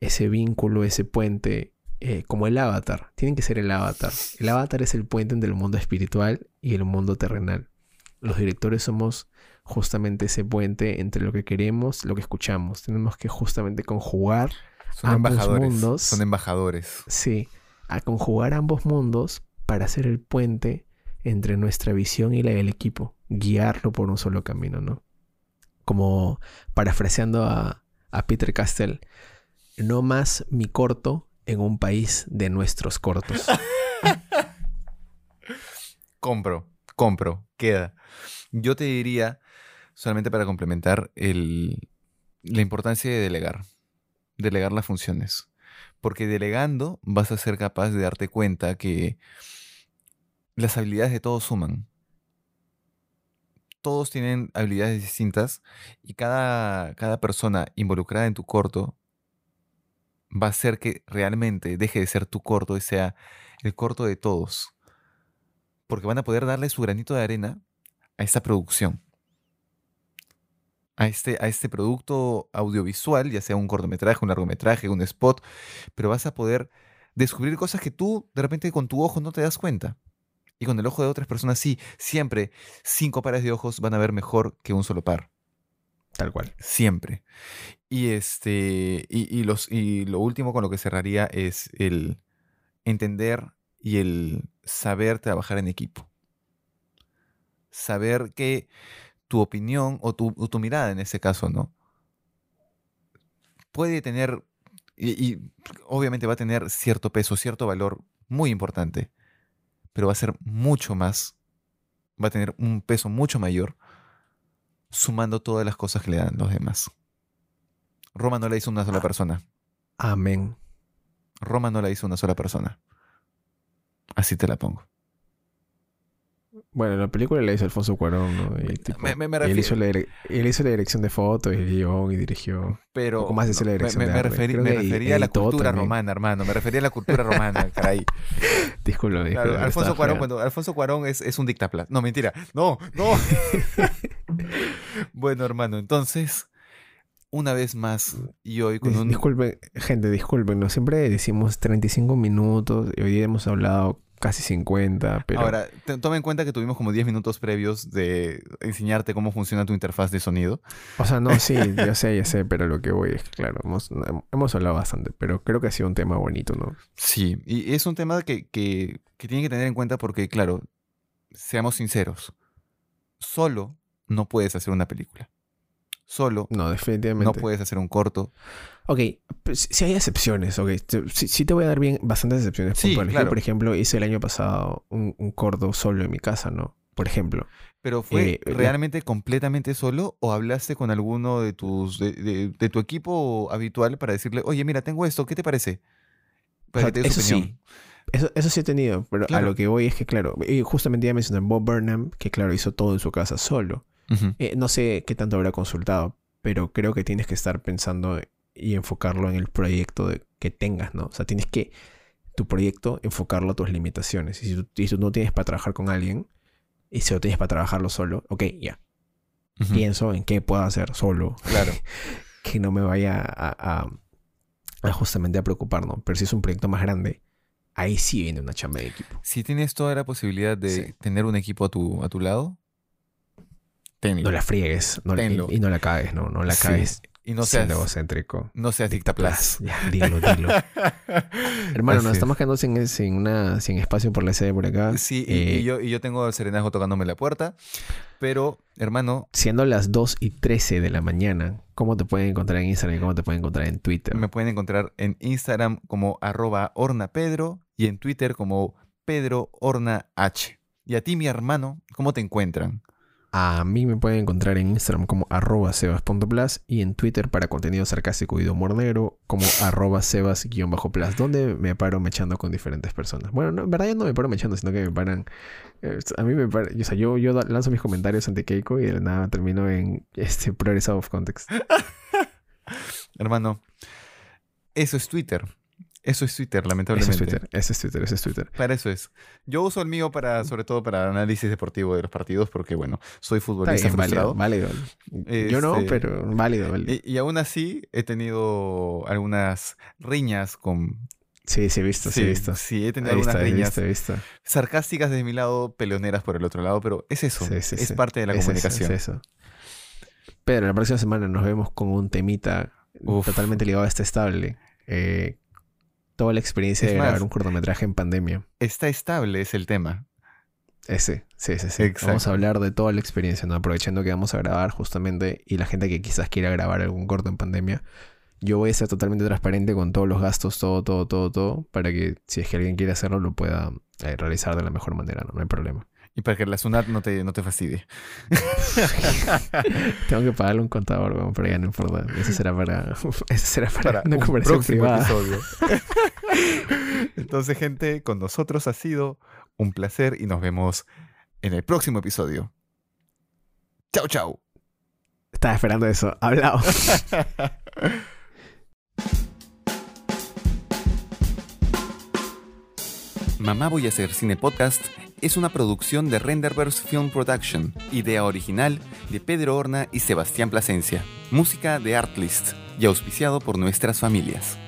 ese vínculo, ese puente, eh, como el avatar. Tienen que ser el avatar. El avatar es el puente entre el mundo espiritual y el mundo terrenal. los directores somos justamente ese puente entre lo que queremos, lo que escuchamos. Tenemos que justamente conjugar Son ambos embajadores. mundos. Son embajadores. Sí, a conjugar ambos mundos para hacer el puente entre nuestra visión y la del equipo, guiarlo por un solo camino, ¿no? Como parafraseando a, a Peter Castell, no más mi corto en un país de nuestros cortos. Compro, compro, queda. Yo te diría, solamente para complementar, el, la importancia de delegar. Delegar las funciones. Porque delegando vas a ser capaz de darte cuenta que las habilidades de todos suman. Todos tienen habilidades distintas y cada, cada persona involucrada en tu corto va a hacer que realmente deje de ser tu corto y sea el corto de todos. Porque van a poder darle su granito de arena a esta producción. A este, a este producto audiovisual, ya sea un cortometraje, un largometraje, un spot, pero vas a poder descubrir cosas que tú de repente con tu ojo no te das cuenta. Y con el ojo de otras personas sí, siempre cinco pares de ojos van a ver mejor que un solo par. Tal cual. Siempre. Y este. Y, y los, y lo último con lo que cerraría es el entender y el saber trabajar en equipo. Saber que tu opinión o tu, o tu mirada en ese caso, ¿no? Puede tener. Y, y obviamente va a tener cierto peso, cierto valor muy importante. Pero va a ser mucho más. Va a tener un peso mucho mayor sumando todas las cosas que le dan los demás. Roma no la hizo una sola persona. Amén. Roma no la hizo una sola persona. Así te la pongo. Bueno, la película la hizo Alfonso Cuarón, ¿no? Y el tipo- Me- me- él, hizo la, dire- él hizo la dirección de foto y el guion y dirigió. Pero Poco más hacer la me- dirección me, de me refería a la cultura también. romana, hermano. Me refería a la cultura romana, caray. Disculpa, disculpa. Claro, me Alfonso Cuarón, bueno, Alfonso Cuarón es, es un dictaplas. No, mentira. No, no. bueno, hermano, entonces, una vez más, y hoy con un... Disculpen, gente, disculpen. ¿no? Siempre decimos 35 minutos y hoy hemos hablado casi 50, pero Ahora, toma en cuenta que tuvimos como 10 minutos previos de enseñarte cómo funciona tu interfaz de sonido. O sea, no, sí, ya sé, ya sé, pero lo que voy es claro, hemos, hemos hablado bastante, pero creo que ha sido un tema bonito, ¿no? Sí, y es un tema que, que, que tienen que tener en cuenta porque, claro, seamos sinceros, solo no puedes hacer una película. Solo No, definitivamente. no puedes hacer un corto. Ok, si hay excepciones, ok. Sí, sí te voy a dar bien bastantes excepciones Sí, claro. Yo, por ejemplo, hice el año pasado un, un corto solo en mi casa, ¿no? Por ejemplo. Pero fue Eh, la- realmente completamente solo o hablaste con alguno de tus de, de- de tu equipo habitual para decirle, oye, mira, tengo esto, ¿qué te parece? Para O sea, que te dé su eso sí. opinión. Eso, eso sí he tenido, pero Claro. a lo que voy es que, claro, justamente ya mencioné Bob Burnham, que claro, hizo todo en su casa solo. Eh, no sé qué tanto habrá consultado, pero creo que tienes que estar pensando y enfocarlo en el proyecto de- que tengas, ¿no? O sea, tienes que tu proyecto enfocarlo a tus limitaciones. Y si tú, y si tú no tienes para trabajar con alguien, y si lo tienes para trabajarlo solo, ok, ya. Pienso en qué puedo hacer solo, Claro. que no me vaya a, a- a justamente a preocupar, ¿no? Pero si es un proyecto más grande, ahí sí viene una chamba de equipo. Si tienes toda la posibilidad de Sí. tener un equipo a tu, a tu lado, tenlo. No la friegues no, y, y no la cagues, ¿no? No la Sí. cagues y no seas, egocéntrico. no seas dictaplas. Ya, dilo, dilo. Hermano, Así nos es. estamos quedando sin, sin, una, sin espacio por la sede por acá. Sí, y, Eh, y yo, y yo tengo al serenajo tocándome la puerta. Pero, hermano, Siendo las 2 y 13 de la mañana, ¿cómo te pueden encontrar en Instagram y cómo te pueden encontrar en Twitter? me pueden encontrar en Instagram como arroba hornapedro y en Twitter como Pedro H. Y a ti, mi hermano, ¿cómo te encuentran? A mí me pueden encontrar en Instagram como arroba sebas.plus y en Twitter para contenido sarcástico y de humor negro como arroba sebas-plus, donde me paro mechando con diferentes personas. Bueno, no, en verdad yo no me paro mechando, sino que me paran... eh, a mí me paran... O sea, yo, lanzo mis comentarios ante Keiko y de nada termino en este Progress Out of Context. Hermano, eso es Twitter. Eso es Twitter, lamentablemente. es Twitter, ese es Twitter, ese es Twitter. Para eso es. Yo uso el mío para, sobre todo para análisis deportivo de los partidos, porque bueno, soy futbolista válido, válido. Yo no, Este, pero válido, válido. Y, y aún así he tenido algunas riñas con Sí, sí, he visto, sí, he visto. Sí, he tenido He algunas visto, he riñas visto, he visto. sarcásticas de mi lado, peleoneras por el otro lado, pero es eso, Sí, sí, es sí. parte de la Es eso, comunicación. es eso. Pero la próxima semana nos vemos con un temita Uf. totalmente ligado a este estable. Eh, toda la experiencia Es de grabar un cortometraje en pandemia. Está estable es el tema. Ese, sí, sí, sí. Exacto. Vamos a hablar de toda la experiencia, ¿no? Aprovechando que vamos a grabar justamente y la gente que quizás quiera grabar algún corto en pandemia. Yo voy a ser totalmente transparente con todos los gastos, todo, todo, todo, todo, para que si es que alguien quiere hacerlo lo pueda eh, realizar de la mejor manera, ¿no? No hay problema. Y para que la SUNAT no te, no te fastidie. Tengo que pagarle un contador, weón, pero ya no importa. Eso será para, eso será para, Para una un conversación próximo privada. episodio. Entonces, gente, con nosotros ha sido un placer y nos vemos en el próximo episodio. Chao, chao. Estaba esperando eso. Hablado. Mamá Voy a hacer Cine Podcast es una producción de Renderverse Film Production, idea original de Pedro Horna y Sebastián Plasencia, música de Artlist y auspiciado por nuestras familias.